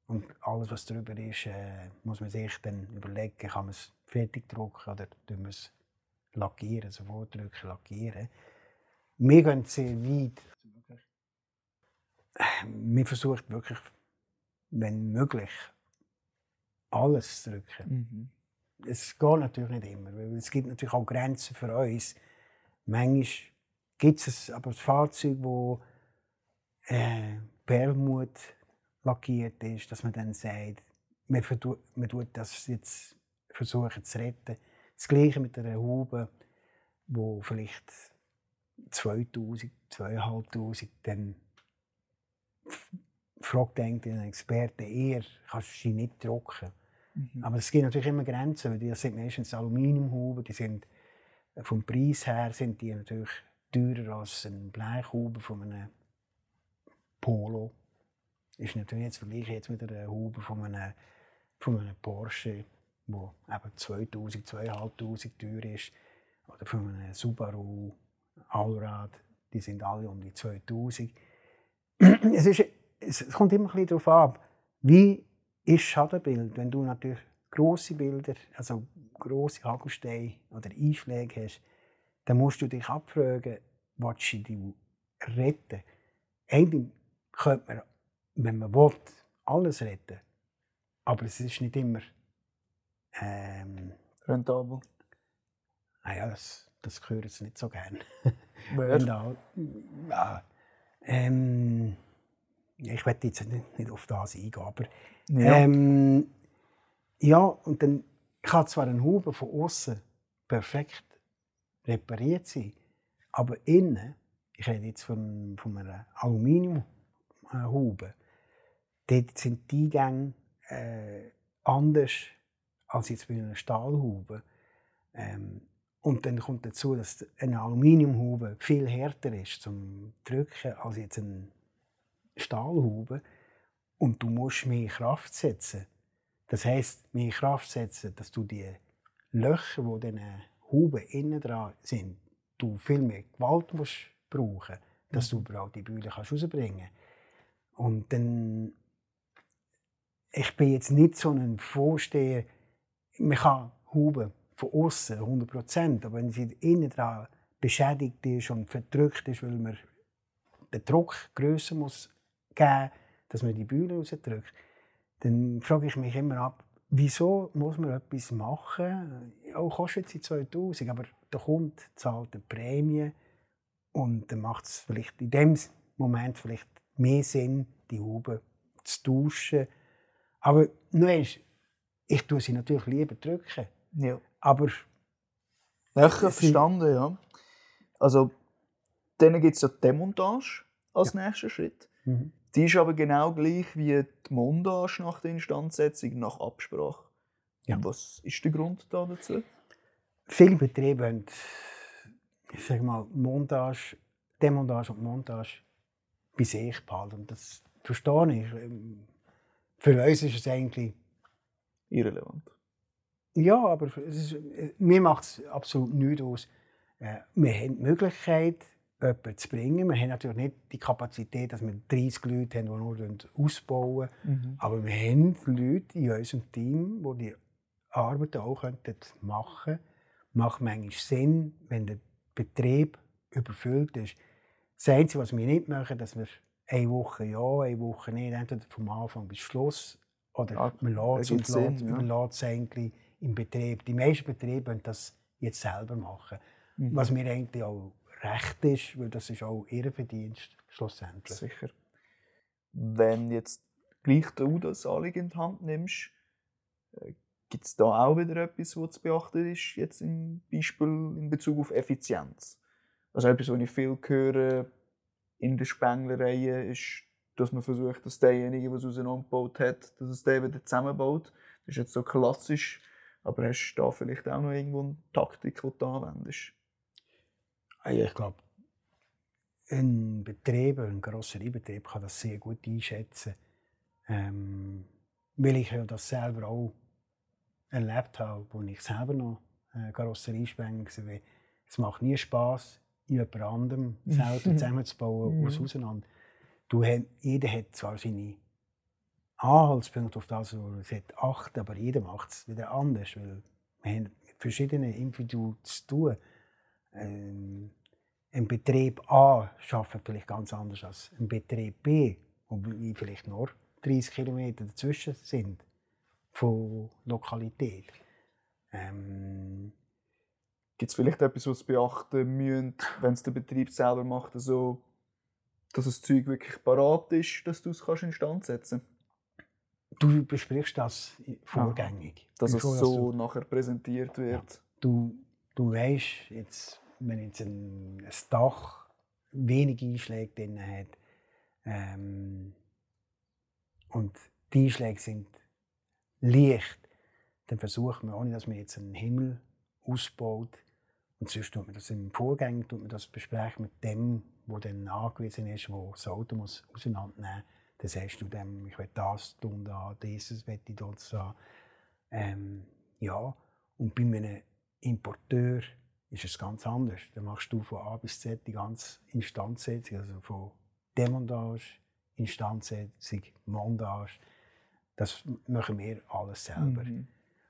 und alles, was darüber ist, äh, muss man sich dann überlegen, kann man es fertig drucken oder tun wir es lackieren, sofort drücken, lackieren. Wir gehen sehr weit. Wir versuchen wirklich, wenn möglich, alles zu drücken. Mhm. Es geht natürlich nicht immer, weil es gibt natürlich auch Grenzen für uns. Manchmal gibt es aber ein Fahrzeug, wo äh, Perlmut lackiert ist, dass man dann sagt, man, man tut das jetzt versuchen zu retten. Das Gleiche mit einer Haube, wo vielleicht 2000, 2500 dann fragt eigentlich ein Experte eher, kannst du sie nicht drucken. Mhm. Aber es gibt natürlich immer Grenzen, weil die sind meistens Aluminiumhuben, die sind äh, vom Preis her sind die natürlich teurer als ein Blechhuber von einem Polo. Ist natürlich jetzt vergleiche jetzt mit einer Huber von einem, von einem Porsche, wo eben 2000, 2500 teuer ist, oder von einem Subaru Allrad, die sind alle um die 2000. es, ist, es kommt immer ein bisschen darauf an, wie ist Schadenbild, wenn du natürlich grosse Bilder, also grosse Hagelsteine oder Einschläge hast, dann musst du dich abfragen, willst du die retten? Eigentlich könnte man, wenn man will, alles retten. Aber es ist nicht immer. Ähm, Rentabel. naja, das, das höre ich nicht so gerne. Wer? Ja, ähm, ich werde jetzt nicht, nicht auf das eingehen, aber Ja. ähm, ja, und dann kann zwar ein Huben von außen perfekt repariert sein, aber innen, ich rede jetzt von, von einer Aluminiumhaube, dort sind die Eingänge äh, anders als jetzt bei einer Stahlhaube. Ähm, und dann kommt dazu, dass eine Aluminiumhaube viel härter ist zum Drücken als jetzt eine Stahlhaube. Und du musst mehr Kraft setzen. Das heißt, mehr Kraft setzen, dass du die Löcher, die in diesen Huben innen dran sind, du viel mehr Gewalt musst brauchen, dass du überhaupt die Bühne kannst rausbringen kannst. Und dann ich bin jetzt nicht so ein Vorsteher, man kann huben von außen 100 Prozent, aber wenn sie innen dran beschädigt ist und verdrückt ist, weil man den Druck grösser muss geben, dass man die Bühne rausdrückt, dann frage ich mich immer ab, wieso muss man etwas machen? Auch kostet sie 2000, aber der Kunde zahlt eine Prämie und dann macht es vielleicht in dem Moment vielleicht mehr Sinn, die Haube zu tauschen. Aber nur ich tue sie natürlich lieber drücken. Ja. Aber Ja, ich habe verstanden, ja. Also, dann gibt es ja die Demontage als nächsten Schritt. Mhm. Die ist aber genau gleich wie die Montage nach der Instandsetzung, nach Absprache. Ja. Was ist der Grund da dazu? viele Betriebe haben, ich sage mal, Montage, Demontage und Montage bei sich behalten. Und das verstehe ich. Ähm, Für uns ist es eigentlich Irrelevant. Ja, aber ist, äh, mir macht es absolut nichts aus. Äh, wir haben die Möglichkeit, jemanden zu bringen. Wir haben natürlich nicht die Kapazität, dass wir 30 Leute haben, die nur ausbauen können. Aber wir haben Leute in unserem Team, die die Arbeit auch machen könnten. Macht manchmal Sinn, wenn der Betrieb überfüllt ist. Das Einzige, was wir nicht machen, dass wir eine Woche ja, eine Woche nicht, entweder vom Anfang bis Schluss, oder Ja, man lässt es lässt, ja. lässt eigentlich im Betrieb. Die meisten Betriebe wollen das jetzt selber machen. Was mir eigentlich auch recht ist, weil das ist auch ihr Verdienst schlussendlich. Sicher. Wenn jetzt gleich du das Anliegen in die Hand nimmst, gibt es da auch wieder etwas, was zu beachten ist, jetzt im Beispiel in Bezug auf Effizienz? Also etwas, was ich viel höre in den Spenglereien, ist, dass man versucht, dass derjenige, der es auseinandergebaut hat, dass es der wieder zusammenbaut. Das ist jetzt so klassisch, aber hast du da vielleicht auch noch irgendwo eine Taktik, die du anwendest? Ich glaube, ein Betrieb, ein Karosseriebetrieb kann das sehr gut einschätzen. Ähm, weil ich ja das selber auch erlebt habe, wo ich selber noch äh, Karosseriespengel war. Es macht nie Spass, jemand anderem Auto zusammenzubauen, aus auseinander. Du, jeder hat zwar seine Anhaltspunkte auf das, wo er achten aber jeder macht es wieder anders, weil wir haben mit verschiedenen Individuen zu tun. Ähm, ein Betrieb A arbeitet vielleicht ganz anders als ein Betrieb B, wo vielleicht nur 30 Kilometer dazwischen sind von Lokalität. Ähm, Gibt es vielleicht etwas, was beachten müssen, wenn es der Betrieb selber macht, also, dass das Zeug wirklich parat ist, dass du es kannst instand setzen du besprichst das vorgängig. Dass es so nachher präsentiert wird. du, du weißt, jetzt, wenn jetzt ein, ein Dach wenig Einschläge drin hat ähm, und die Einschläge sind leicht, dann versucht man, ohne dass man jetzt einen Himmel ausbaut, und sonst tut man das im Vorgang tut man das besprechen mit dem, wo dann angewiesen ist, wo das Auto muss auseinandernehmen muss. Dann sagst du dem, ich will das tun, da, dieses will ich dort haben. Ähm, ja, und bei einem Importeur ist es ganz anders. Da machst du von A bis Z die ganze Instandsetzung, also von Demontage, Instandsetzung, Montage. Das machen wir alles selber. Mhm.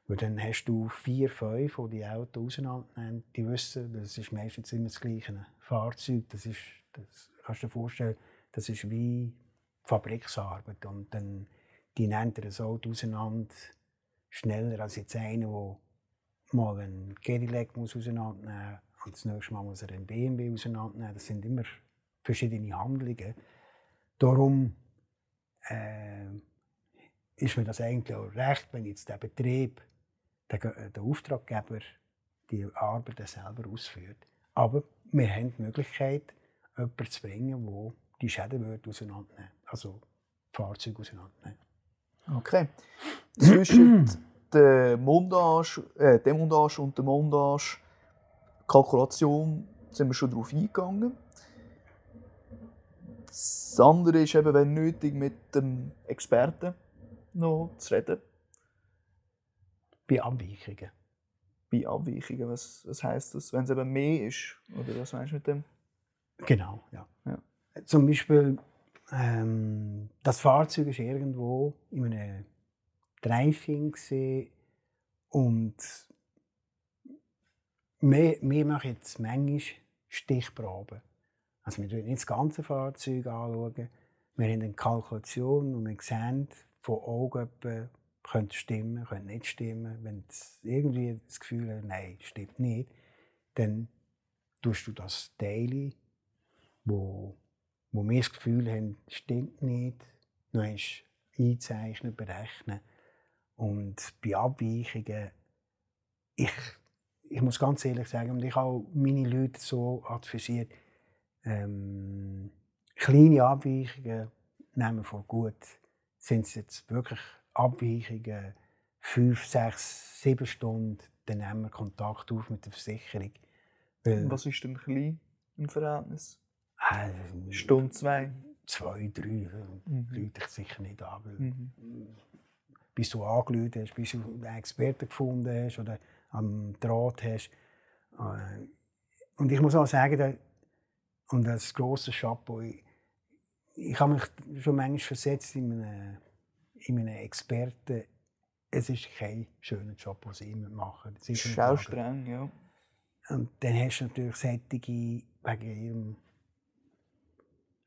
Weil dann hast du vier, fünf, die die Autos auseinandernehmen. Die wissen, das ist meistens immer das gleiche Fahrzeug. Das ist, das kannst du dir vorstellen, das ist wie Fabriksarbeit. Und dann, die nehmen dir das Auto auseinander schneller als jetzt einer, der mal einen Cadillac muss auseinandernehmen und das nächste Mal muss er einen BMW auseinandernehmen. Das sind immer verschiedene Handlungen. Darum äh, ist mir das eigentlich auch recht, wenn jetzt der Betrieb, der, Ge- der Auftraggeber, die Arbeiten selber ausführt. Aber wir haben die Möglichkeit, jemanden zu bringen, der die Schäden wird auseinandernehmen also Fahrzeuge auseinandernehmen. Okay. Der Montage, äh, Demontage und der Montage Kalkulation sind wir schon darauf eingegangen. Das andere ist eben, wenn nötig, mit dem Experten noch zu reden. Bei Abweichungen. Bei Abweichungen. Was, was heisst das? Wenn es eben mehr ist? Oder was meinst du mit dem? Genau, ja. Ja. Zum Beispiel, ähm, das Fahrzeug ist irgendwo in einem Driving gewesen. und wir, wir machen jetzt manchmal Stichproben. Also wir schauen nicht das ganze Fahrzeug anschauen. Wir haben eine Kalkulation und wir sehen von Augen, könnte stimmen, könnte nicht stimmen. Wenn du irgendwie das Gefühl hast, nein, stimmt nicht, dann tust du das Daily, wo, wo wir das Gefühl haben, stimmt nicht, noch einzeichnen, berechnen. Und bei Abweichungen, ich, ich muss ganz ehrlich sagen, und ich habe meine Leute so advisiert, ähm, kleine Abweichungen nehmen wir gut. Sind es jetzt wirklich Abweichungen, fünf, sechs, sieben Stunden, dann nehmen wir Kontakt auf mit der Versicherung. Weil, Was ist denn klein im Verhältnis? Äh, Stunde, zwei? Zwei, drei. Mhm. Leute ich sicher nicht an. Mhm. Bis du angelüht hast, bis du einen Experten gefunden hast oder am Draht hast. Äh, und ich muss auch sagen, und das grosse Chapeau, ich, ich habe mich schon manchmal versetzt in einen, in einen Experten. Es ist kein schöner Job, den sie immer machen. Es ist auch streng, ja. Und dann hast du natürlich solche wegen ihrem,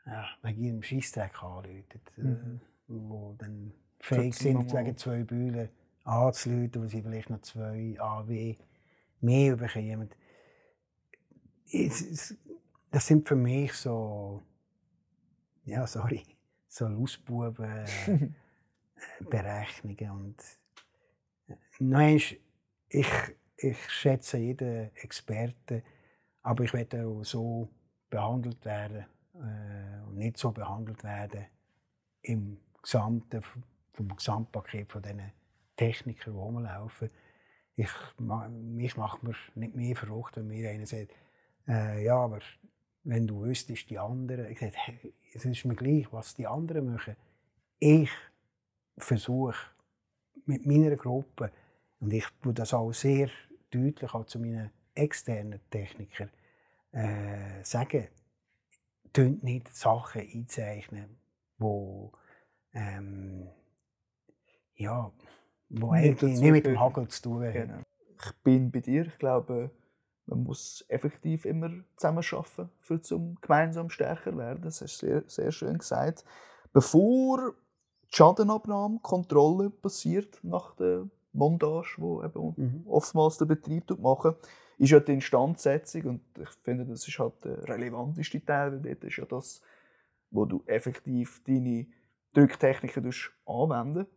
ja, wegen ihrem Scheissdreck anrufen, äh, mhm. wo dann fähig sind, wegen zwei Bühlen anzurufen, wo sie vielleicht noch zwei AW mehr bekommen. Das sind für mich so ja, sorry, so Lausbuben Berechnungen und nein, ich, ich schätze jeden Experten, aber ich werde auch so behandelt werden äh, und nicht so behandelt werden im gesamten vom Gesamtpaket von diesen Technikern, die rumlaufen. Ich, mich macht mir nicht mehr verrückt, wenn mir einer sagt, äh, ja, aber wenn du wüsstest, die anderen, ich sage, hey, es ist mir gleich, was die anderen machen. Ich versuche mit meiner Gruppe, und ich tue das auch sehr deutlich auch zu meinen externen Technikern, äh, sagen, tönt nicht Sachen einzeichnen, wo ähm, ja, wo eigentlich nicht mit dem Hagel zu tun haben. Genau. Ich bin bei dir, ich glaube, man muss effektiv immer zusammenarbeiten, um zum gemeinsam stärker werden. Das hast du sehr, sehr schön gesagt. Bevor die Schadenabnahme, Kontrolle passiert nach der Montage, wo eben mhm. oftmals der Betrieb machen, ist ja die Instandsetzung und ich finde, das ist halt der relevanteste Teil, weil dort ist ja das, wo du effektiv deine Drücktechniken anwenden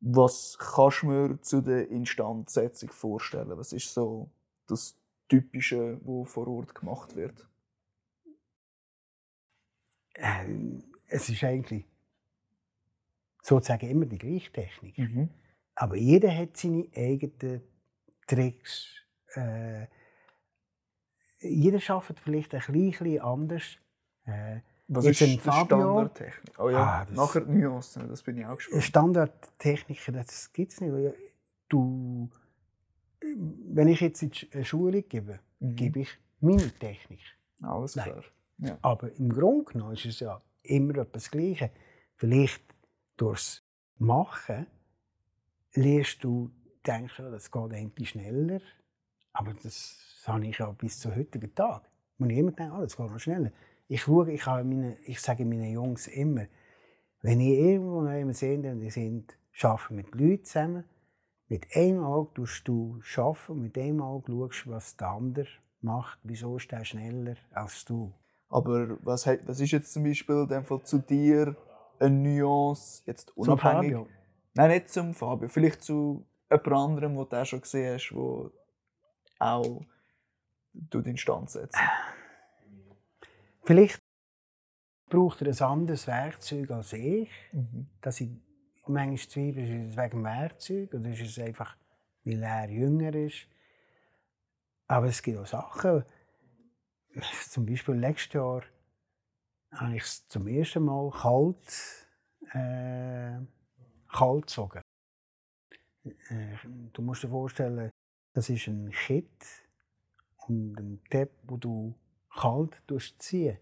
Was kannst du mir zu der Instandsetzung vorstellen? Was ist so das Typische, was vor Ort gemacht wird? Äh, es ist eigentlich sozusagen immer die gleiche Technik. Mhm. Aber jeder hat seine eigenen Tricks. Äh, jeder arbeitet vielleicht ein bisschen anders. Äh, Was ist eine Standardtechnik? Oh ja, ah, nachher Nuancen, das bin ich auch gespannt. Standardtechniker, das gibt es nicht. Du wenn ich jetzt in die Schule gebe, mhm. gebe ich meine Technik. Alles klar. Ja. Aber im Grunde genommen ist es ja immer etwas Gleiche. Vielleicht durchs Machen lernst du, denkst du, das geht endlich schneller. Aber das habe ich ja bis zum heutigen Tag. Und ich immer denke, oh, das geht noch schneller. Ich, schaue, ich, habe meine, ich sage meinen Jungs immer, wenn ich irgendwo noch sehe, die sind, arbeiten mit Leuten zusammen, mit einem Auge tust du arbeiten, mit einem Auge schaust, was der andere macht. Wieso ist der schneller als du? Aber was, was ist jetzt zum Beispiel in dem Fall zu dir eine Nuance, jetzt unabhängig? Fabio? Nein, nicht zum Fabio. Vielleicht zu jemand anderem, den du auch schon gesehen hast, der auch du den Stand setzt. Vielleicht braucht er ein anderes Werkzeug als ich, mhm. dass ich manchmal zweifle, ist es wegen dem Werkzeug oder ist es einfach, weil er jünger ist. Aber es gibt auch Sachen, zum Beispiel letztes Jahr habe ich es zum ersten Mal kalt, äh, kalt gezogen. Äh, du musst dir vorstellen, das ist ein Kit und ein Tab, wo du kalt ziehen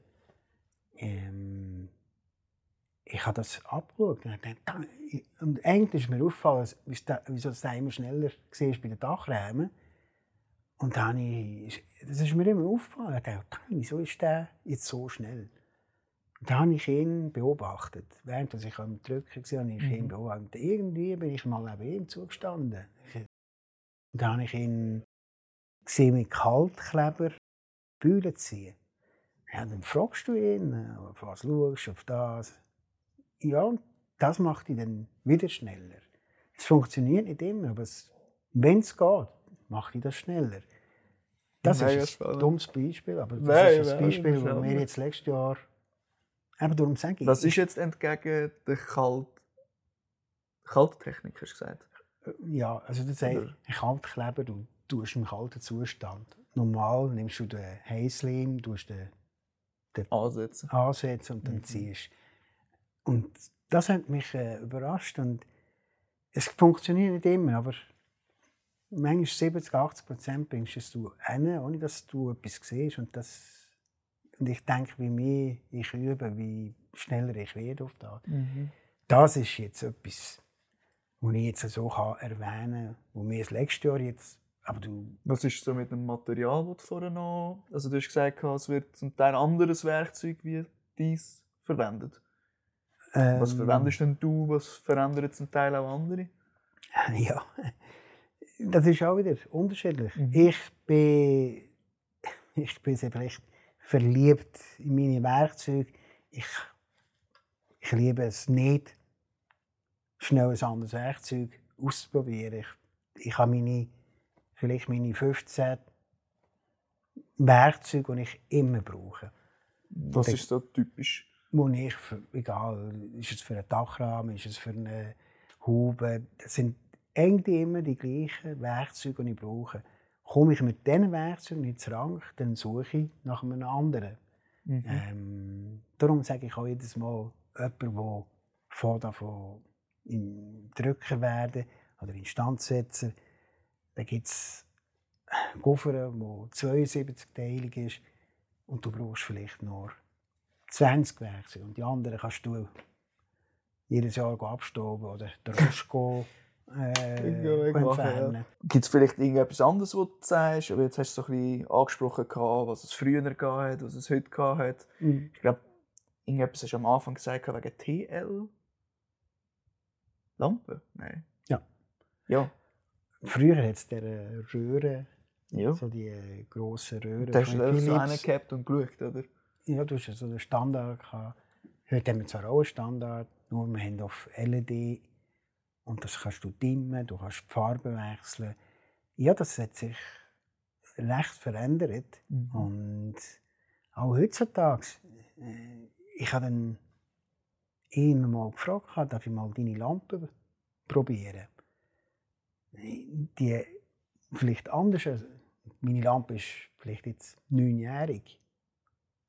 ähm, ich habe das abgeschaut und und eigentlich ist mir aufgefallen, wieso das immer schneller war bei den Dachräumen. Und dann ich, das ist mir immer aufgefallen. Ich dachte, wieso ist der jetzt so schnell? Und dann habe ich ihn beobachtet. Während ich am Drücken war, habe ich ihn mhm. beobachtet. irgendwie bin ich mal neben ihm zugestanden. Und dann habe ich ihn gesehen mit Kaltkleber Bühlen ziehen. Ja, dann fragst du ihn, auf was schaust, auf das. Ja, und das macht ihn dann wieder schneller. Es funktioniert nicht immer, aber wenn es geht, macht ihn das schneller. Das Nein, ist ein dummes Beispiel, aber das Nein, ist ein Beispiel, das wir jetzt letztes Jahr. Aber darum sage ich. Was ist jetzt entgegen der Kalt Kalttechnik, hast du gesagt? Äh, ja, also das heißt, ein Kaltkleber, du tust im kalten Zustand. Normal nimmst du den Heißleim, tust den, den ansetzen. ansetzen und dann mhm. ziehst. Und das hat mich äh, überrascht und es funktioniert nicht immer, aber manchmal 70, 80 Prozent bringst du hin, ohne dass du etwas siehst. Und, das, und ich denke, wie mehr ich übe, wie schneller ich werde auf das. Mhm. Das ist jetzt etwas, was ich jetzt so erwähnen kann, wo mir das letzte Jahr jetzt aber du... Was ist so mit dem Material, das du vorher noch... Also du hast gesagt, es wird zum Teil anderes Werkzeug wie dies verwendet. Ähm, was verwendest denn du? Was verändert zum Teil auch andere? Ja, das ist auch wieder unterschiedlich. Mhm. Ich bin, ich bin vielleicht verliebt in meine Werkzeuge. Ich, ich liebe es nicht, schnell ein anderes Werkzeug auszuprobieren. Ich, ich habe meine, vielleicht meine 15 Werkzeuge, die ich immer brauche. Was ist so typisch? Wo ich, egal, ist es für einen Dachrahmen, ist es für eine Haube, das sind eigentlich immer die gleichen Werkzeuge, die ich brauche. Komme ich mit diesen Werkzeugen nicht zurecht, dann suche ich nach einem anderen. Mhm. Ähm, darum sage ich auch jedes Mal, jemand, der vor davon in Drücken werden oder Instandsetzer, da gibt es Koffer, der 72-teilig ist und du brauchst vielleicht nur 20 Werkzeuge und die anderen kannst du jedes Jahr abstauben oder den Rost äh, ja. Gibt es vielleicht irgendetwas anderes, was du sagst? Aber jetzt hast du so ein bisschen angesprochen, was es früher gab, was es heute hat. Mhm. Ich glaube, irgendetwas hast du am Anfang gesagt wegen TL. Lampe? Nein. Ja. Ja. Früher hat es diese Röhre, ja. so die äh, grossen Röhren. Da hast du so einen gehabt und geschaut, oder? Ja, du hast so einen Standard gehabt. Heute haben wir zwar auch einen Standard, nur wir haben auf LED und das kannst du dimmen, du kannst die Farbe wechseln. Ja, das hat sich recht verändert. Mhm. Und auch heutzutage, äh, ich habe dann immer mal gefragt, darf ich mal deine Lampe probieren? Die vielleicht anders. Meine Lampe ist vielleicht jetzt neunjährig.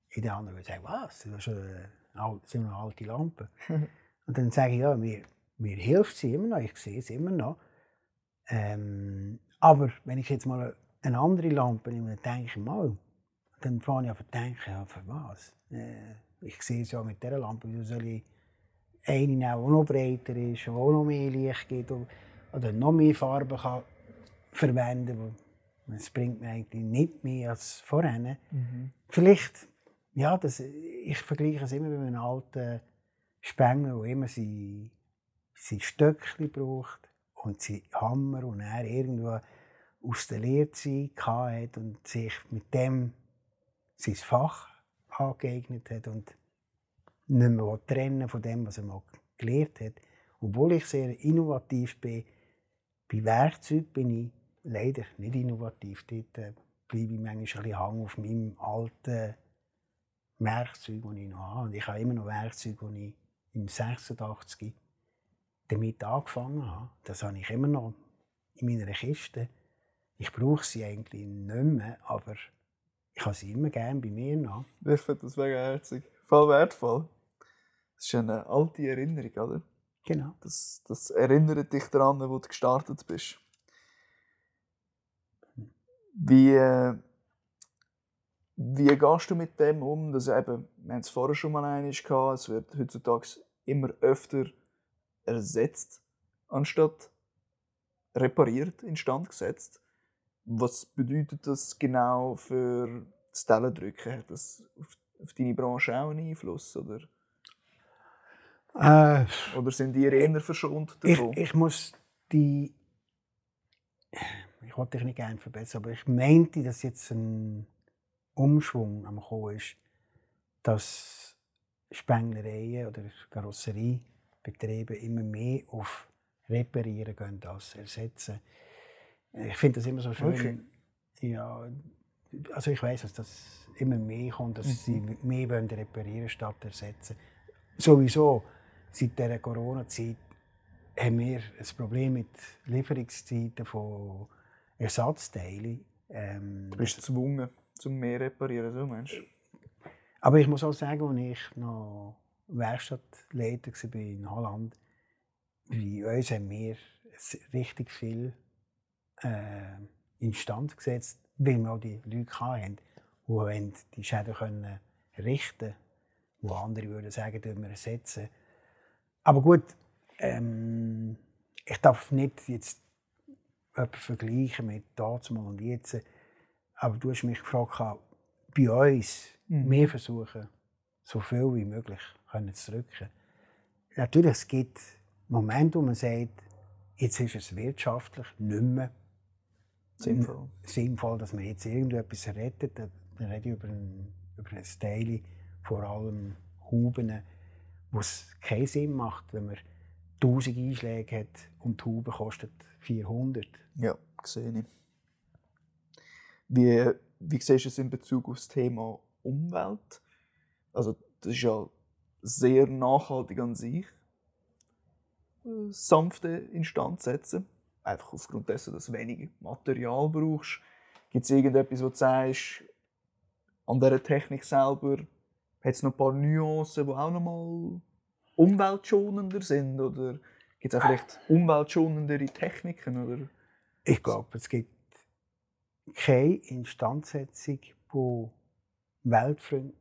In anderen würde sagen, was? Das ist eine, das eine alte Lampe. Und dann sage ich, ja, wir mir hilft sie immer noch, ich sehe es immer noch. Ähm, aber wenn ich jetzt mal eine andere Lampe nehme, dann denke ich mal, dann fange ich an zu denken, ja, für was? Äh, ich sehe es ja mit dieser Lampe, wieso soll ich eine nehmen, die noch breiter ist, die noch mehr Licht gibt oder noch mehr Farben kann verwenden kann. Es bringt mir eigentlich nicht mehr als vorher. Mhm. Vielleicht, ja, das, ich vergleiche es immer mit einem alten Spengler, der immer seine sein Stöckchen braucht und sein Hammer und er irgendwo aus der Lehrzeit hat und sich mit dem sein Fach angeeignet hat und nicht mehr trennen von dem, was er mal gelernt hat. Obwohl ich sehr innovativ bin, bei Werkzeugen bin ich leider nicht innovativ. Dort äh, bleibe ich manchmal ein bisschen hängen auf meinem alten Werkzeug, das ich noch habe. Und ich habe immer noch Werkzeuge, die ich im 86 damit angefangen habe, das habe ich immer noch in meiner Kiste. Ich brauche sie eigentlich nicht mehr, aber ich habe sie immer gerne bei mir noch. Ich finde das mega herzig. Voll wertvoll. Das ist eine alte Erinnerung, oder? Genau. Das, das erinnert dich daran, wo du gestartet bist. Wie, wie gehst du mit dem um? Dass eben, wir haben es vorher schon mal einmal gehabt, es wird heutzutage immer öfter ersetzt, anstatt repariert, instand gesetzt. Was bedeutet das genau für das Tellendrücken? Hat das auf, auf deine Branche auch einen Einfluss? Oder, Äh, oder sind die eher verschont ich, davon? ich muss die. Ich wollte dich nicht gerne verbessern, aber ich meinte, dass jetzt ein Umschwung am Kommen ist, dass Spenglereien oder Karosseriebetriebe immer mehr auf Reparieren gehen als ersetzen. Ich finde das immer so schön. Okay. Ja, also ich weiß, dass das immer mehr kommt, dass sie mehr wollen reparieren statt ersetzen. Sowieso seit der Corona-Zeit haben wir ein Problem mit Lieferungszeiten von Ersatzteilen. Ähm, Du bist gezwungen, zum mehr reparieren, so meinst aber ich muss auch sagen, als ich noch Werkstattleiter war in Holland, bei uns haben wir richtig viel äh, instand gesetzt, weil wir auch die Leute hatten, die die Schäden können richten wo andere würden sagen, dass wir ersetzen. Aber gut, ähm, ich darf nicht jetzt jemanden vergleichen mit damals und jetzt. Aber du hast mich gefragt, bei uns, Mhm. wir versuchen, so viel wie möglich können zu drücken. Natürlich, es gibt Momente, wo man sagt, jetzt ist es wirtschaftlich nicht mehr Sinnvoll. sinnvoll, dass man jetzt irgendetwas rettet. Da da rede ich über ein, über ein Teil, vor allem Huben, wo es keinen Sinn macht, wenn man 1000 Einschläge hat und die Haube kostet 400. Ja, sehe ich. Wie, wie siehst du es in Bezug auf das Thema Umwelt? Also, das ist ja sehr nachhaltig an sich. äh, Sanfte instand setzen. Einfach aufgrund dessen, dass du weniger Material brauchst. Gibt es irgendetwas, wo du sagst, an dieser Technik selber hat es noch ein paar Nuancen, die auch nochmal umweltschonender sind? Oder gibt es auch vielleicht umweltschonendere Techniken? Oder? Ich glaube, es gibt keine Instandsetzung, die weltfreund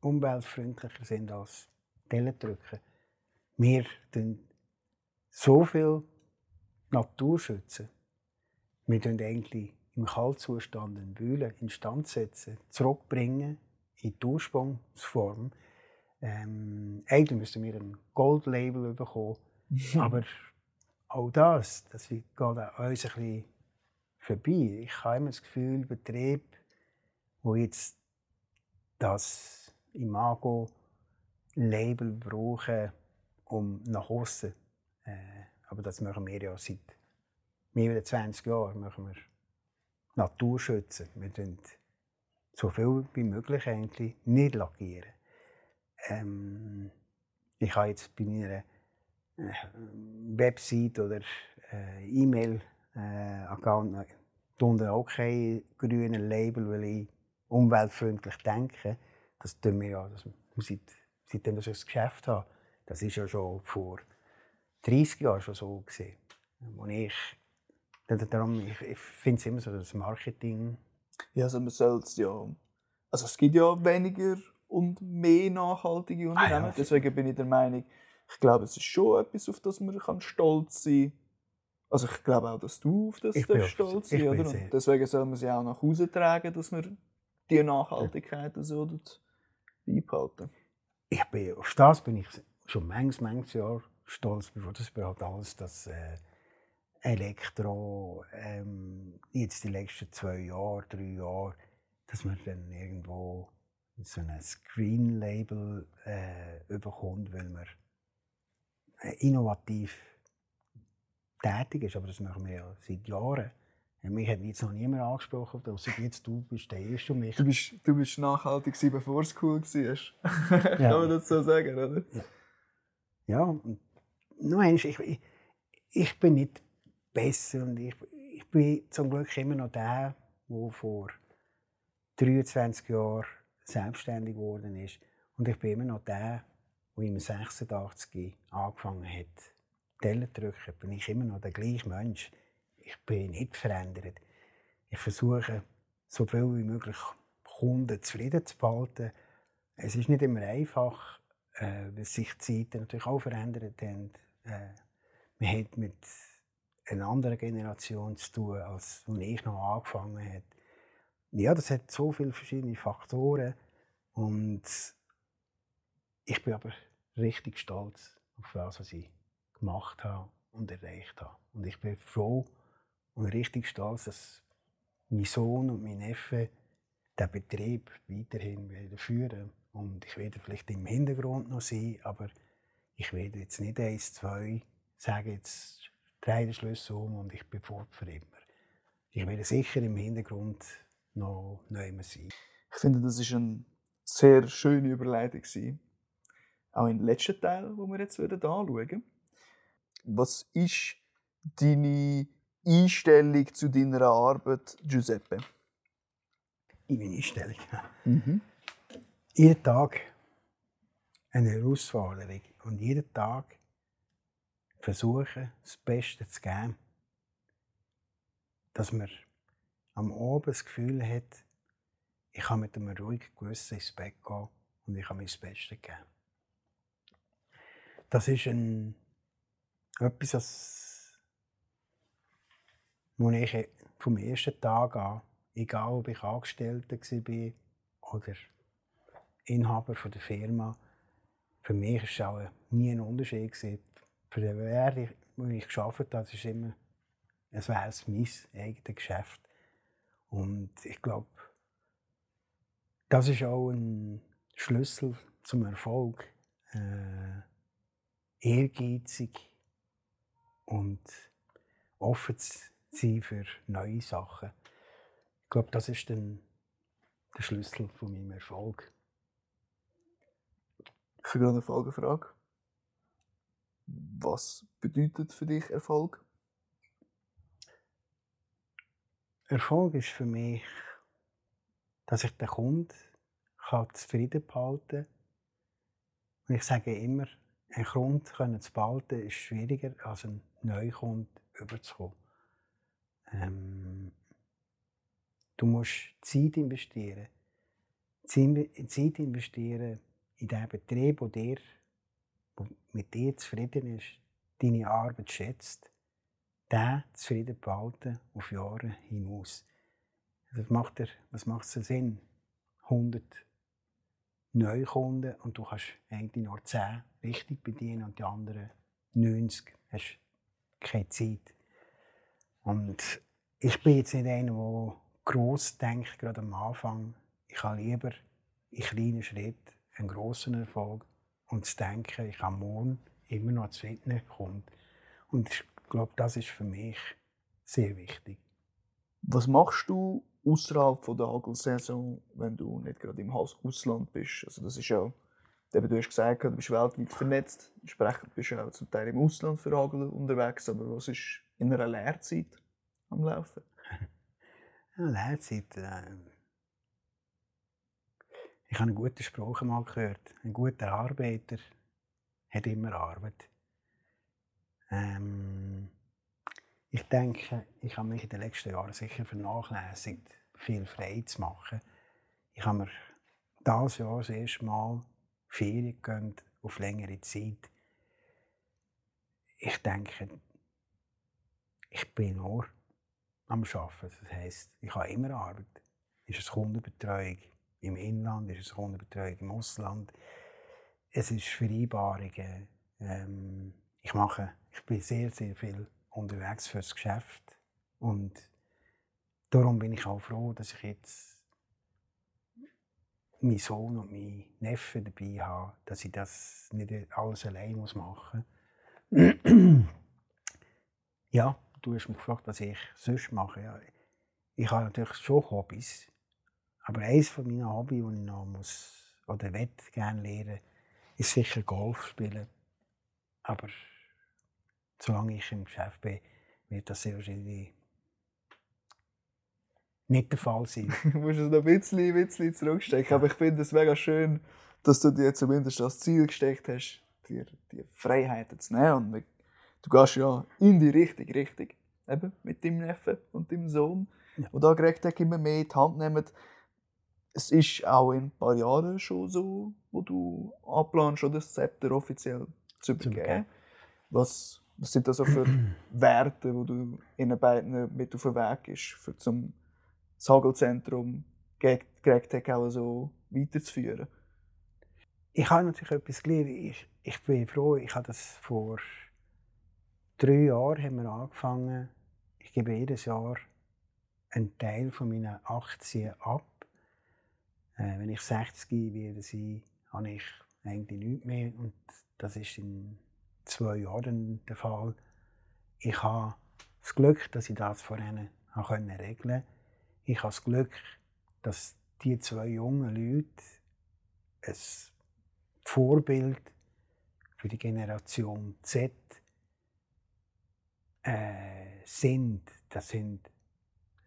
umweltfreundlicher sind als Tellendrücken. Wir tun so viel Natur schützen. Wir tun eigentlich im Kaltzustand eine Bühle instand setzen, zurückbringen in die Ursprungsform. Ähm, eigentlich müssten wir ein Goldlabel bekommen, aber auch das, das geht an uns ein bisschen vorbei. Ich habe immer das Gefühl, Betriebe, die jetzt das Imago-Label brauchen, um nach außen. Äh, aber das machen wir ja seit mehr als 20 Jahren. Machen wir Natur schützen. Wir so viel wie möglich eigentlich nicht lackieren. Ähm, ich habe jetzt bei meiner Website oder äh, E-Mail-Account äh, unten auch kein grünes Label, weil ich umweltfreundlich denke. Das tun wir ja, das, seit, seitdem ich das Geschäft habe. Das ist ja schon vor 30 Jahren schon so gesehen. Wo ich, darum, ich, ich finde es immer so das Marketing. Ja, also man soll es ja. Also es gibt ja weniger und mehr nachhaltige Unternehmen. Ah, ja. Deswegen bin ich der Meinung, ich glaube, es ist schon etwas, auf das man kann stolz sein kann. Also ich glaube auch, dass du auf das stolz sein oder? Und deswegen soll man sie auch nach Hause tragen, dass wir die Nachhaltigkeit so dort beibehalten. Ich bin, auf das bin ich schon manches, manches Jahr stolz. Bevor das halt alles das äh, Elektro, ähm, jetzt die letzten zwei Jahre, drei Jahre, dass man dann irgendwo so ein Screen-Label äh, bekommt, weil man äh, innovativ tätig ist. Aber das machen wir ja seit Jahren. Mich hat jetzt noch niemand angesprochen, außer jetzt du bist der Erste und mich. Du bist, du bist nachhaltig, gewesen, bevor es cool war. Ja. Kann man das so sagen, oder? Ja, und noch eins, ich, ich, ich bin nicht besser und ich, ich bin zum Glück immer noch der, der vor 23 Jahren selbstständig geworden ist. Und ich bin immer noch der, der im 86 angefangen hat, Teller drücken. Bin ich immer noch der gleiche Mensch. Ich bin nicht verändert. Ich versuche, so viel wie möglich Kunden zufrieden zu behalten. Es ist nicht immer einfach, äh, weil sich die Zeiten natürlich auch verändert haben. Äh, man hat mit einer anderen Generation zu tun, als ich noch angefangen habe. Ja, das hat so viele verschiedene Faktoren und ich bin aber richtig stolz auf das, was ich gemacht habe und erreicht habe. Und ich bin froh und richtig stolz, dass mein Sohn und mein Neffe den Betrieb weiterhin führen Und ich werde vielleicht im Hintergrund noch sein, aber ich werde jetzt nicht eins, zwei sagen, jetzt drehe den Schlüssel um und ich bin fort für immer. Ich werde sicher im Hintergrund noch neu sein. Ich finde, das ist eine sehr schöne Überleitung. Auch im letzten Teil, wo wir jetzt anschauen. Was ist deine Einstellung zu deiner Arbeit, Giuseppe? In meine Einstellung? Mhm. Jeden Tag eine Herausforderung und jeden Tag versuchen, das Beste zu geben. Dass man am Abend das Gefühl hat, ich kann mit einem ruhigen Gewissen ins Bett gehen und ich kann mir das Beste geben. Das ist ein, etwas, das, ich vom ersten Tag an, egal ob ich Angestellter war oder Inhaber der Firma, für mich war es auch nie ein Unterschied. Für den Wert, den ich gearbeitet habe, ist immer, es wäre mein eigenes Geschäft. Und ich glaube, das ist auch ein Schlüssel zum Erfolg. Äh, ehrgeizig und offen zu sein für neue Sachen. Ich glaube, das ist dann der Schlüssel von meinem Erfolg. Ich habe eine Folgefrage. Was bedeutet für dich Erfolg? Erfolg ist für mich, dass ich den Kunden zufrieden behalten kann. Ich sage immer, einen Kunden zu behalten ist schwieriger, als einen neuen Kunden überzukommen. Ähm, du musst Zeit investieren. Zeit investieren in den Betrieb, der dir, mit dir zufrieden ist, deine Arbeit schätzt, den zufrieden behalten auf Jahre hinaus. Also macht, er, was macht es Sinn? 100 Neukunden und du kannst eigentlich nur 10 richtig bedienen und die anderen 90 hast keine Zeit. Und ich bin jetzt nicht einer, der gross denkt, gerade am Anfang. Ich habe lieber in kleinen Schritten einen grossen Erfolg und zu denken, ich habe morgen immer noch zufrieden kommt. Und ich glaube, das ist für mich sehr wichtig. Was machst du außerhalb der Hagelsaison, wenn du nicht gerade im Ausland bist? Also das ist ja, du hast gesagt, du bist weltweit vernetzt, entsprechend bist du auch zum Teil im Ausland für Hagel unterwegs, aber was ist in einer Lehrzeit am Laufen? Lehrzeit, äh ich habe einen guten Spruch mal gehört. Ein guter Arbeiter hat immer Arbeit. Ähm, ich denke, ich habe mich in den letzten Jahren sicher vernachlässigt, viel frei zu machen. Ich habe mir dieses Jahr das erste Mal Ferien gegönnt, auf längere Zeit. Ich denke, ich bin nur am Arbeiten. Das heisst, ich habe immer Arbeit. Ist es Kundenbetreuung im Inland, ist es Kundenbetreuung im Ausland. Es ist Vereinbarungen. Ähm, ich mache, ich bin sehr, sehr viel unterwegs fürs Geschäft. Und darum bin ich auch froh, dass ich jetzt meinen Sohn und meinen Neffen dabei habe, dass ich das nicht alles allein machen muss. ja, du hast mich gefragt, was ich sonst mache. Ja, ich habe natürlich schon Hobbys, aber eines meiner Hobbys, die ich noch muss, oder gerne lernen, ist sicher Golf spielen. Aber solange ich im Geschäft bin, wird das sehr wahrscheinlich nicht der Fall sein. du musst es noch ein bisschen, ein bisschen zurückstecken. Aber ich finde es mega schön, dass du dir zumindest das Ziel gesteckt hast, dir die Freiheiten zu nehmen. Und du gehst ja in die richtige Richtung. Eben mit deinem Neffen und deinem Sohn. Ja. Und da kriegt er immer mehr in die Hand nehmen. Es ist auch in ein paar Jahren schon so, wo du anplanst, oder das Zepter offiziell zu übergeben. Was, was sind das so für Werte, die du ihnen beiden mit auf den Weg gibst, für zum das Hagelzentrum GregTech auch so weiterzuführen? Ich habe natürlich etwas gelernt. Ich, ich bin froh, ich habe das vor drei Jahren haben wir angefangen. Ich gebe jedes Jahr einen Teil von meinen Aktien ab. Äh, wenn ich 60 werde sein, habe ich eigentlich nichts mehr. Und das ist in zwei Jahren der Fall. Ich habe das Glück, dass ich das vorhin regeln konnte. Ich habe das Glück, dass die zwei jungen Leute ein Vorbild für die Generation Z äh, sind. Das sind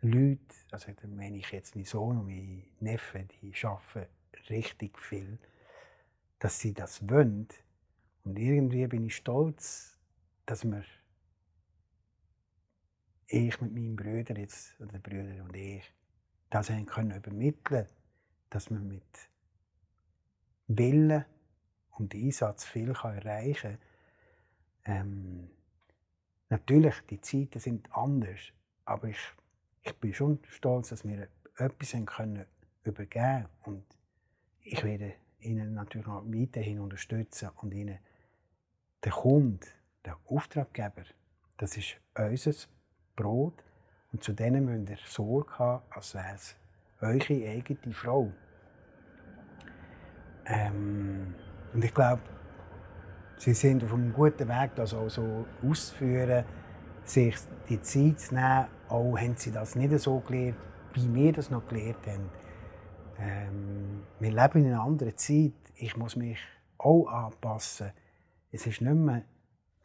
Leute, also da meine ich jetzt mein Sohn und mein Neffe, die arbeiten richtig viel, dass sie das wollen. Und irgendwie bin ich stolz, dass wir, ich mit meinen Brüdern jetzt, oder Brüder und ich, das haben können übermitteln, dass man mit Willen und Einsatz viel kann erreichen kann. Ähm, natürlich, die Zeiten sind anders, aber ich, ich bin schon stolz, dass wir etwas haben können übergeben und ich werde ihnen natürlich auch weiterhin unterstützen und ihnen der Kunde, der Auftraggeber, das ist unser Brot und zu denen müsst ihr Sorge haben, als wäre es eure eigene Frau. Ähm, und ich glaube, sie sind auf einem guten Weg, das auch so auszuführen, sich die Zeit zu nehmen. Auch haben sie das nicht so gelernt, wie wir das noch gelernt haben. Ähm, wir leben in einer anderen Zeit. Ich muss mich auch anpassen. Es ist nicht mehr,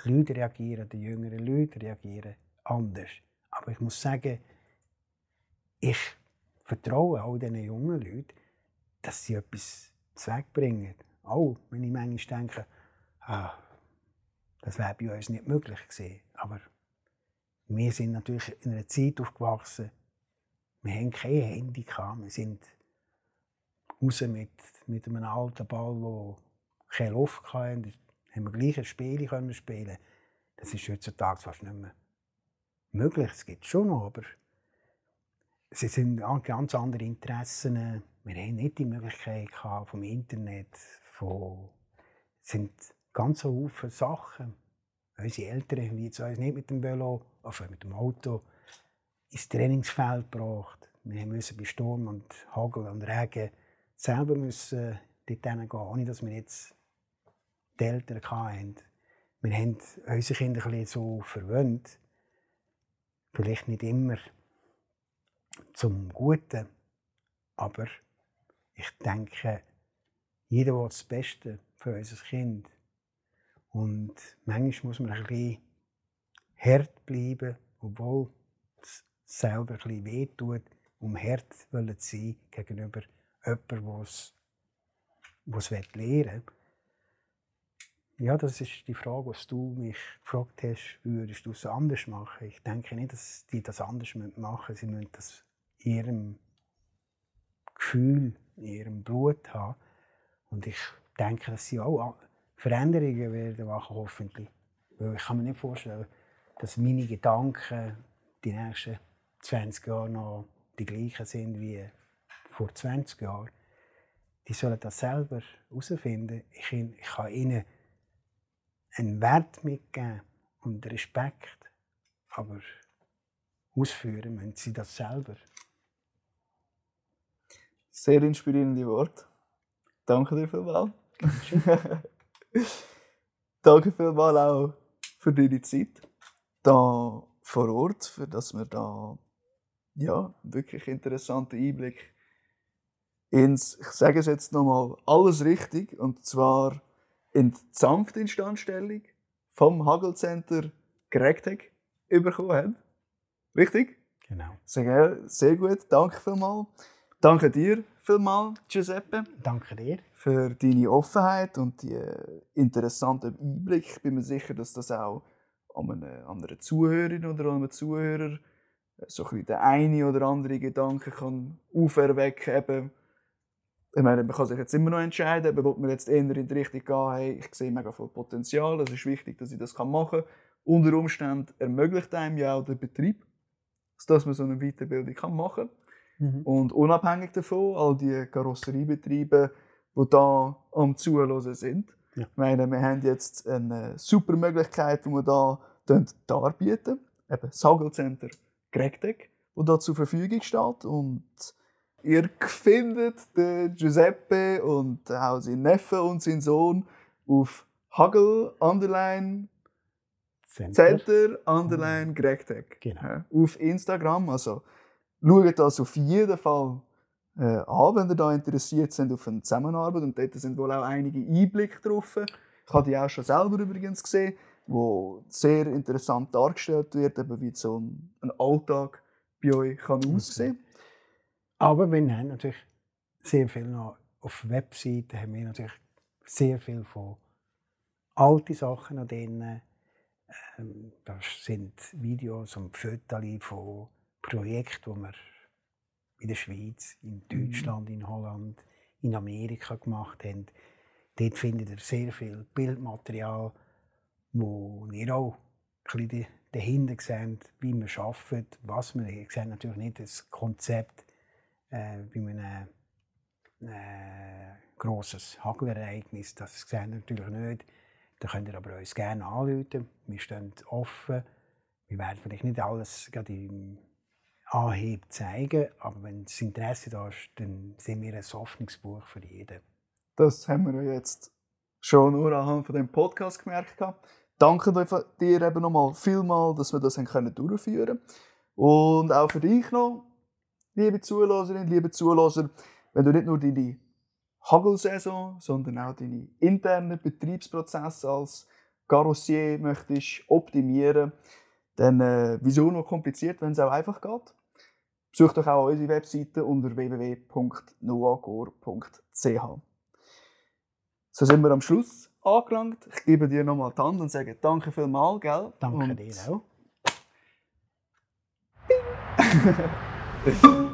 die Leute reagieren, die jüngeren Leute reagieren anders. Aber ich muss sagen, ich vertraue all diesen jungen Leuten, dass sie etwas zweckbringen. Auch wenn ich manchmal denke, ah, das wäre bei uns nicht möglich gewesen. Aber wir sind natürlich in einer Zeit aufgewachsen, wir haben kein Handy gehabt. Wir sind raus mit, mit einem alten Ball, der keine Luft hatte. haben wir gleich ein Spiel können spielen. Das ist heutzutage fast nicht mehr möglich. Es gibt schon noch, aber es sind ganz andere Interessen. Wir haben nicht die Möglichkeit gehabt, vom Internet, von es sind ganz viele Sachen. Unsere Eltern haben jetzt uns nicht mit dem Velo, also mit dem Auto, ins Trainingsfeld gebracht. Wir mussten bei Sturm und Hagel und Regen selber müssen dort gehen, ohne dass wir jetzt die Eltern hatten. Wir haben unsere Kinder ein bisschen so verwöhnt. Vielleicht nicht immer zum Guten, aber ich denke, jeder will das Beste für unser Kind. Und manchmal muss man ein bisschen hart bleiben, obwohl es selber ein bisschen wehtut, um hart zu sein gegenüber jemandem, der es lernen will. Ja, das ist die Frage, was du mich gefragt hast, würdest du es anders machen? Ich denke nicht, dass die das anders machen müssen. Sie müssen das in ihrem Gefühl, in ihrem Blut haben. Und ich denke, dass sie auch Veränderungen werden machen, hoffentlich. Weil ich kann mir nicht vorstellen, dass meine Gedanken die nächsten 20 Jahre noch die gleichen sind wie vor 20 Jahren. Die sollen das selber herausfinden. Ich, ich kann ihnen einen Wert mitgeben und Respekt, aber ausführen müssen sie das selber. Sehr inspirierende Worte. Danke dir vielmals. Danke vielmals auch für deine Zeit da vor Ort, für dass wir da ja, wirklich interessanten Einblick ins, ich sage es jetzt nochmal, alles richtig, und zwar in die Sanftinstandstellung vom Hagelcenter GregTech bekommen haben. Richtig? Genau. Sehr, sehr gut, danke vielmals. Danke dir vielmals, Giuseppe. Danke dir. Für deine Offenheit und die interessanten Einblick. Ich bin mir sicher, dass das auch an einer anderen Zuhörerin oder an einem Zuhörer so ein bisschen der eine oder andere Gedanke kann auferwecken kann. ich meine, man kann sich jetzt immer noch entscheiden, aber will man jetzt eher in die Richtung gehen, hey, ich sehe mega viel Potenzial, es ist wichtig, dass ich das machen kann. Unter Umständen ermöglicht einem ja auch der Betrieb, dass man so eine Weiterbildung machen kann. Mhm. Und unabhängig davon, all die Karosseriebetriebe, die da am Zuhören sind. Ja. Ich meine, wir haben jetzt eine super Möglichkeit, die wir da darbieten. Eben das Hagelcenter Gregtec, wo da zur Verfügung steht. Und ihr findet den Giuseppe und auch seinen Neffe und seinen Sohn auf Hagel Underline Center. Center Underline Gregtec. Genau. Ja, auf Instagram. Also schaut das auf jeden Fall äh, an, wenn ihr da interessiert sind auf eine Zusammenarbeit. Und dort sind wohl auch einige Einblicke drauf. Ich habe die auch schon selber übrigens gesehen, wo sehr interessant dargestellt wird, eben wie so ein, ein Alltag bei euch kann aussehen. Aber wir haben natürlich sehr viel noch auf Webseiten haben wir natürlich sehr viel von alten Sachen noch drin. Ähm, das sind Videos und Fotos von Projekten, die wir in der Schweiz, in Deutschland, in Holland, in Amerika gemacht haben. Dort findet ihr sehr viel Bildmaterial, wo ihr auch ein bisschen dahinter seht, wie wir arbeiten, was wir. Ihr seht natürlich nicht das Konzept, äh, wie man ein äh, grosses Hagelereignis, das sehen wir natürlich nicht. Da könnt ihr aber uns gerne anrufen. Wir stehen offen. Wir werden vielleicht nicht alles gerade im Anhieb zeigen, aber wenn das Interesse da ist, dann sind wir ein offenes Buch für jeden. Das haben wir jetzt schon nur anhand von dem Podcast gemerkt. gehabt. Danke dir eben nochmal vielmal, dass wir das können durchführen Und auch für dich noch, liebe Zuhörerinnen, liebe Zuhörer, wenn du nicht nur deine Hagelsaison, sondern auch deine internen Betriebsprozesse als Karossier möchtest optimieren, dann äh, wieso noch kompliziert, wenn es auch einfach geht? Besuch doch auch unsere Webseite unter www.noagor.ch. So sind wir am Schluss angelangt. Ich gebe dir nochmal die Hand und sage Danke vielmals, gell? Danke und dir auch.